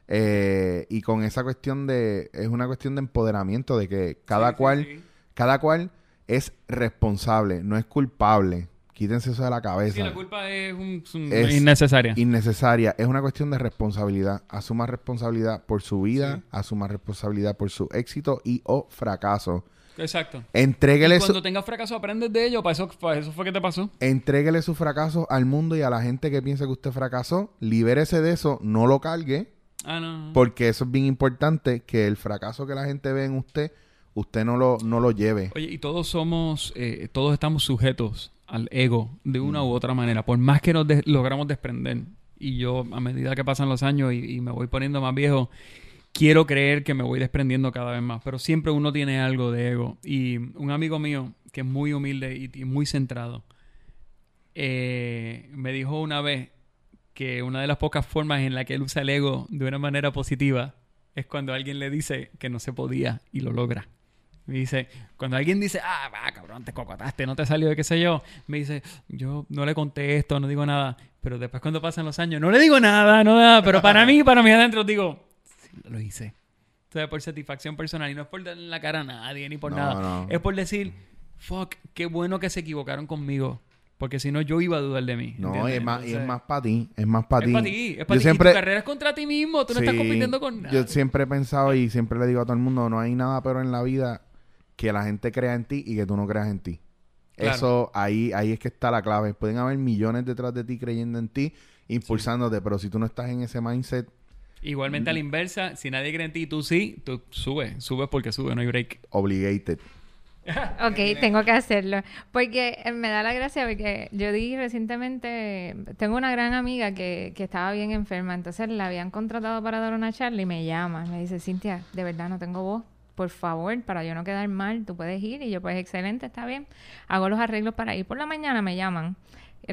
eh, y con esa cuestión de, es una cuestión de empoderamiento de que cada Sí, cual, sí. cada cual es responsable, no es culpable. Quítense eso de la cabeza. Sí, la culpa es, un- es un- Es innecesaria. innecesaria. Es una cuestión de responsabilidad. Asuma responsabilidad por su vida, Sí. asuma responsabilidad por su éxito y o fracaso. Exacto. Entréguele, Y su, cuando tengas fracaso, aprendes de ello. Para eso, para eso fue que te pasó. entréguele su fracaso al mundo y a la gente que piensa que usted fracasó. Libérese de eso, no lo cargue, Ah, no. porque eso es bien importante, que el fracaso que la gente ve en usted, usted no lo, no lo lleve. Oye, y todos somos, eh, todos estamos sujetos al ego de una Mm. u otra manera, por más que nos logramos desprender. Y yo, a medida que pasan los años y, y me voy poniendo más viejo, quiero creer que me voy desprendiendo cada vez más, pero siempre uno tiene algo de ego. Y un amigo mío, que es muy humilde y, muy centrado, eh, me dijo una vez que una de las pocas formas en la que él usa el ego de una manera positiva es cuando alguien le dice que no se podía y lo logra. Me dice, cuando alguien dice, ah, va, cabrón, te cocotaste, no te salió de qué sé yo, me dice, yo no le contesto, no digo nada. Pero después cuando pasan los años, no le digo nada, no nada. Pero para mí, para mí adentro, digo, lo hice. Entonces, por satisfacción personal. Y no es por darle la cara a nadie ni por No, nada. no. Es por decir, fuck, qué bueno que se equivocaron conmigo. Porque si no, yo iba a dudar de mí. No, y ¿entiendes? es más, y es Entonces, más para ti, es más para es ti. para ti, es Yo para ti. siempre- Y tu carrera es contra ti mismo, tú no estás compitiendo con nada. Yo siempre he pensado y siempre le digo a todo el mundo, no hay nada peor en la vida que la gente crea en ti y que tú no creas en ti. Claro. Eso, ahí, ahí es que está la clave. Pueden haber millones detrás de ti creyendo en ti, impulsándote, pero si tú no estás en ese mindset, Igualmente a la inversa, si nadie cree en ti y tú sí, tú subes, subes porque subes, no hay break. obligated. Ok, tengo que hacerlo. Porque eh, me da la gracia porque yo di recientemente, tengo una gran amiga que, que estaba bien enferma, entonces la habían contratado para dar una charla y me llama, me dice, Cintia, de verdad no tengo voz, por favor, para yo no quedar mal, tú puedes ir. Y yo, pues excelente, está bien. Hago los arreglos para ir. Por la mañana me llaman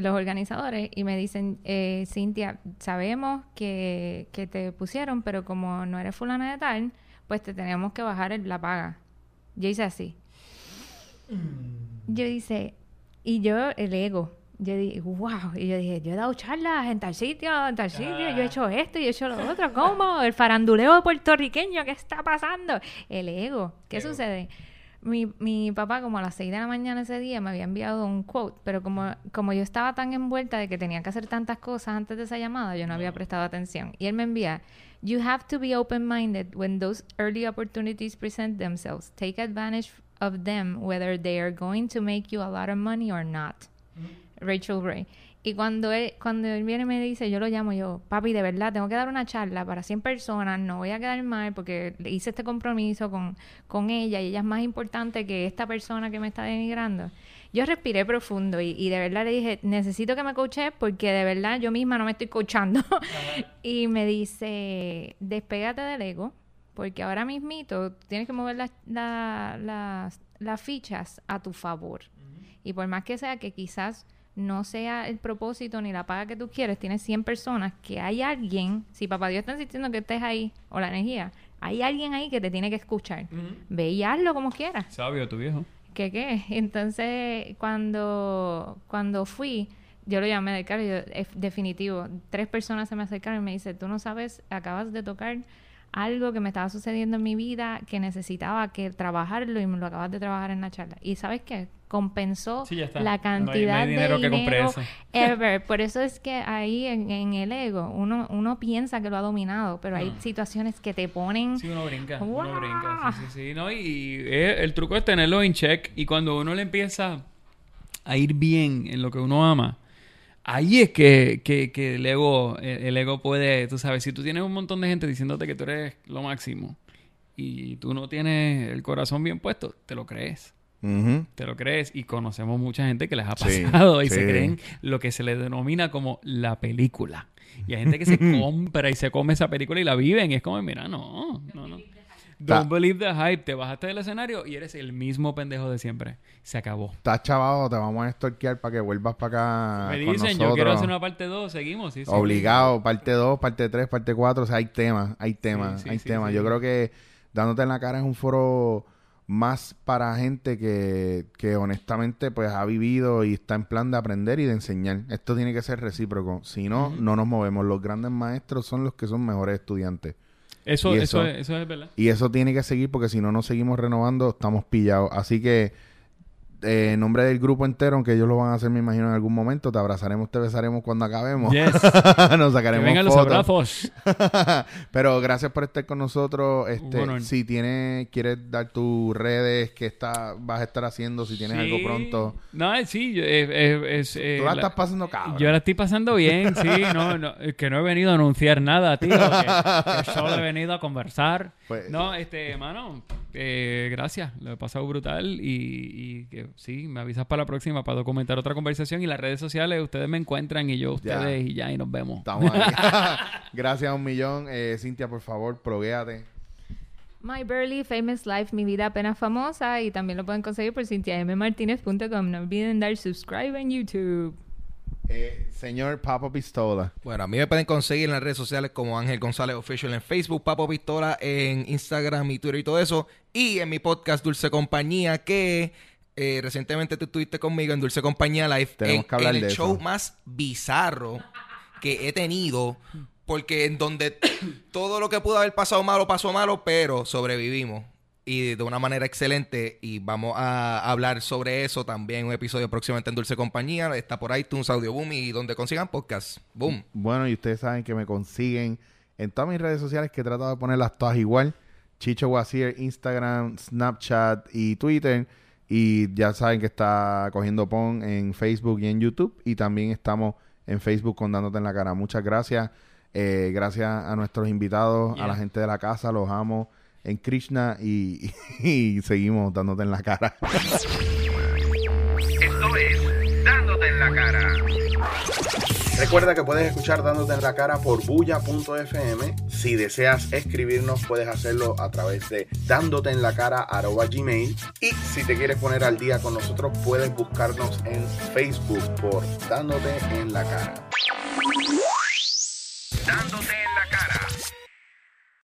los organizadores y me dicen, eh, Cintia, sabemos que, que te pusieron, pero como no eres fulana de tal, pues te tenemos que bajar el- la paga. Yo hice así. Yo dice, y yo, el ego, yo dije, wow, y yo dije, yo he dado charlas en tal sitio, en tal sitio, yo he hecho esto y he hecho lo otro, ¿cómo? El faranduleo puertorriqueño, ¿qué está pasando? El ego, ¿qué sucede? Mi, mi papá como a las 6 de la mañana ese día me había enviado un quote, pero como, como yo estaba tan envuelta de que tenía que hacer tantas cosas antes de esa llamada, yo no había prestado atención. Y él me envía, You have to be open-minded when those early opportunities present themselves. Take advantage of them whether they are going to make you a lot of money or not. Rachel Ray. Y cuando él, cuando él viene y me dice, yo lo llamo yo, papi, de verdad, tengo que dar una charla para 100 personas, no voy a quedar mal porque le hice este compromiso con, con ella y ella es más importante que esta persona que me está denigrando. Yo respiré profundo y, y de verdad le dije, necesito que me coaches porque de verdad yo misma no me estoy coachando. y me dice, despégate del ego, porque ahora mismito tienes que mover las, la- las, las fichas a tu favor. Y por más que sea que quizás no sea el propósito ni la paga que tú quieres, tienes 100 personas, que hay alguien, si papá Dios está insistiendo que estés ahí, o la energía, hay alguien ahí que te tiene que escuchar. Ve y hazlo como quieras. Sabio tu viejo. ¿Qué qué? Entonces, cuando, cuando fui, yo lo llamé del carro y yo, es definitivo, tres personas se me acercaron y me dice, tú no sabes, acabas de tocar algo que me estaba sucediendo en mi vida que necesitaba que trabajarlo y me lo acabas de trabajar en la charla. ¿Y sabes qué? Compensó Sí, la No hay- no hay cantidad dinero de que compre dinero eso. ever. Por eso es que ahí en, en el ego uno, uno piensa que lo ha dominado, pero hay situaciones que te ponen... Ah. Sí, uno brinca, uno ¡Guau! brinca. Sí, sí, sí. No, y eh, el truco es tenerlo en check. Y cuando uno le empieza a ir bien en lo que uno ama, ahí es que, que, que el ego, el, el ego puede, tú sabes, si tú tienes un montón de gente diciéndote que tú eres lo máximo y tú no tienes el corazón bien puesto, te lo crees. Te lo crees y conocemos mucha gente que les ha Sí, pasado y se creen lo que se le denomina como la película. Y hay gente que se compra y se come esa película y la viven y es como, mira, no, no, no. Don't believe the hype. Te bajaste del escenario y eres el mismo pendejo de siempre. Se acabó. Estás chavado, te vamos a estorquear para que vuelvas para acá. Me con dicen, yo quiero hacer una parte 2, seguimos. Sí, sí. Obligado, parte 2, parte 3, parte 4, o sea, hay temas, hay temas, hay temas. Yo creo que dándote en la cara es un foro más para gente que, que honestamente pues ha vivido y está en plan de aprender y de enseñar. Esto tiene que ser recíproco. Si no, no nos movemos. Los grandes maestros son los que son mejores estudiantes. Eso, eso, eso- es, eso es verdad. Y eso tiene que seguir porque si no nos seguimos renovando, estamos pillados. Así que eh, en nombre del grupo entero, aunque ellos lo van a hacer, me imagino, en algún momento, te abrazaremos, te besaremos cuando acabemos. Yes. Nos que sacaremos vengan los abrazos. Pero gracias por estar con nosotros. Este, Bueno. si tienes, quieres dar tus redes, qué está, vas a estar haciendo, si tienes algo pronto. No, eh, sí, yo- eh, eh, es, eh, Tú la, la- estás pasando cabrón. Yo la estoy pasando bien, sí, no, no, es que no he venido a anunciar nada, tío, que, que solo he venido a conversar. Pues- no, este, mano, eh, gracias, lo he pasado brutal y, y que sí, me avisas para la próxima para documentar otra conversación y las redes sociales, ustedes me encuentran y yo Ya. ustedes y ya, y nos vemos. Estamos ahí. gracias a un millón. Eh, Cintia, por favor, proguéate. My Burly Famous Life, mi vida apenas famosa. Y también lo pueden conseguir por cintiammartinez.com. No olviden dar subscribe en YouTube. Eh, señor Papo Pistola. Bueno, a mí me pueden conseguir en las redes sociales como Ángel González Official en Facebook, Papo Pistola en Instagram y Twitter y todo eso. Y en mi podcast Dulce Compañía, que eh, recientemente tú estuviste conmigo en Dulce Compañía Live. Tenemos en, que hablar en el de show eso. más bizarro que he tenido. Porque en donde todo lo que pudo haber pasado malo, pasó malo, pero sobrevivimos. Y de una manera excelente. Y vamos a hablar sobre eso también en un episodio próximamente en Dulce Compañía. Está por iTunes, Audioboom y donde consigan podcast. Boom. Bueno, y ustedes saben que me consiguen en todas mis redes sociales que he tratado de ponerlas todas igual. Chicho Wazir, Instagram, Snapchat y Twitter. Y ya saben que está cogiendo PON en Facebook y en YouTube. Y también estamos en Facebook con Dándote en la Cara. Muchas gracias. Eh, gracias a nuestros invitados, a la gente de la casa. Los amo en Krishna y, y seguimos dándote en la cara. Esto es Dándote en la cara. Recuerda que puedes escuchar Dándote en la cara por bulla.fm. Si deseas escribirnos, puedes hacerlo a través de dándote en la cara gmail. Y si te quieres poner al día con nosotros, puedes buscarnos en Facebook por Dándote en la cara. Dándote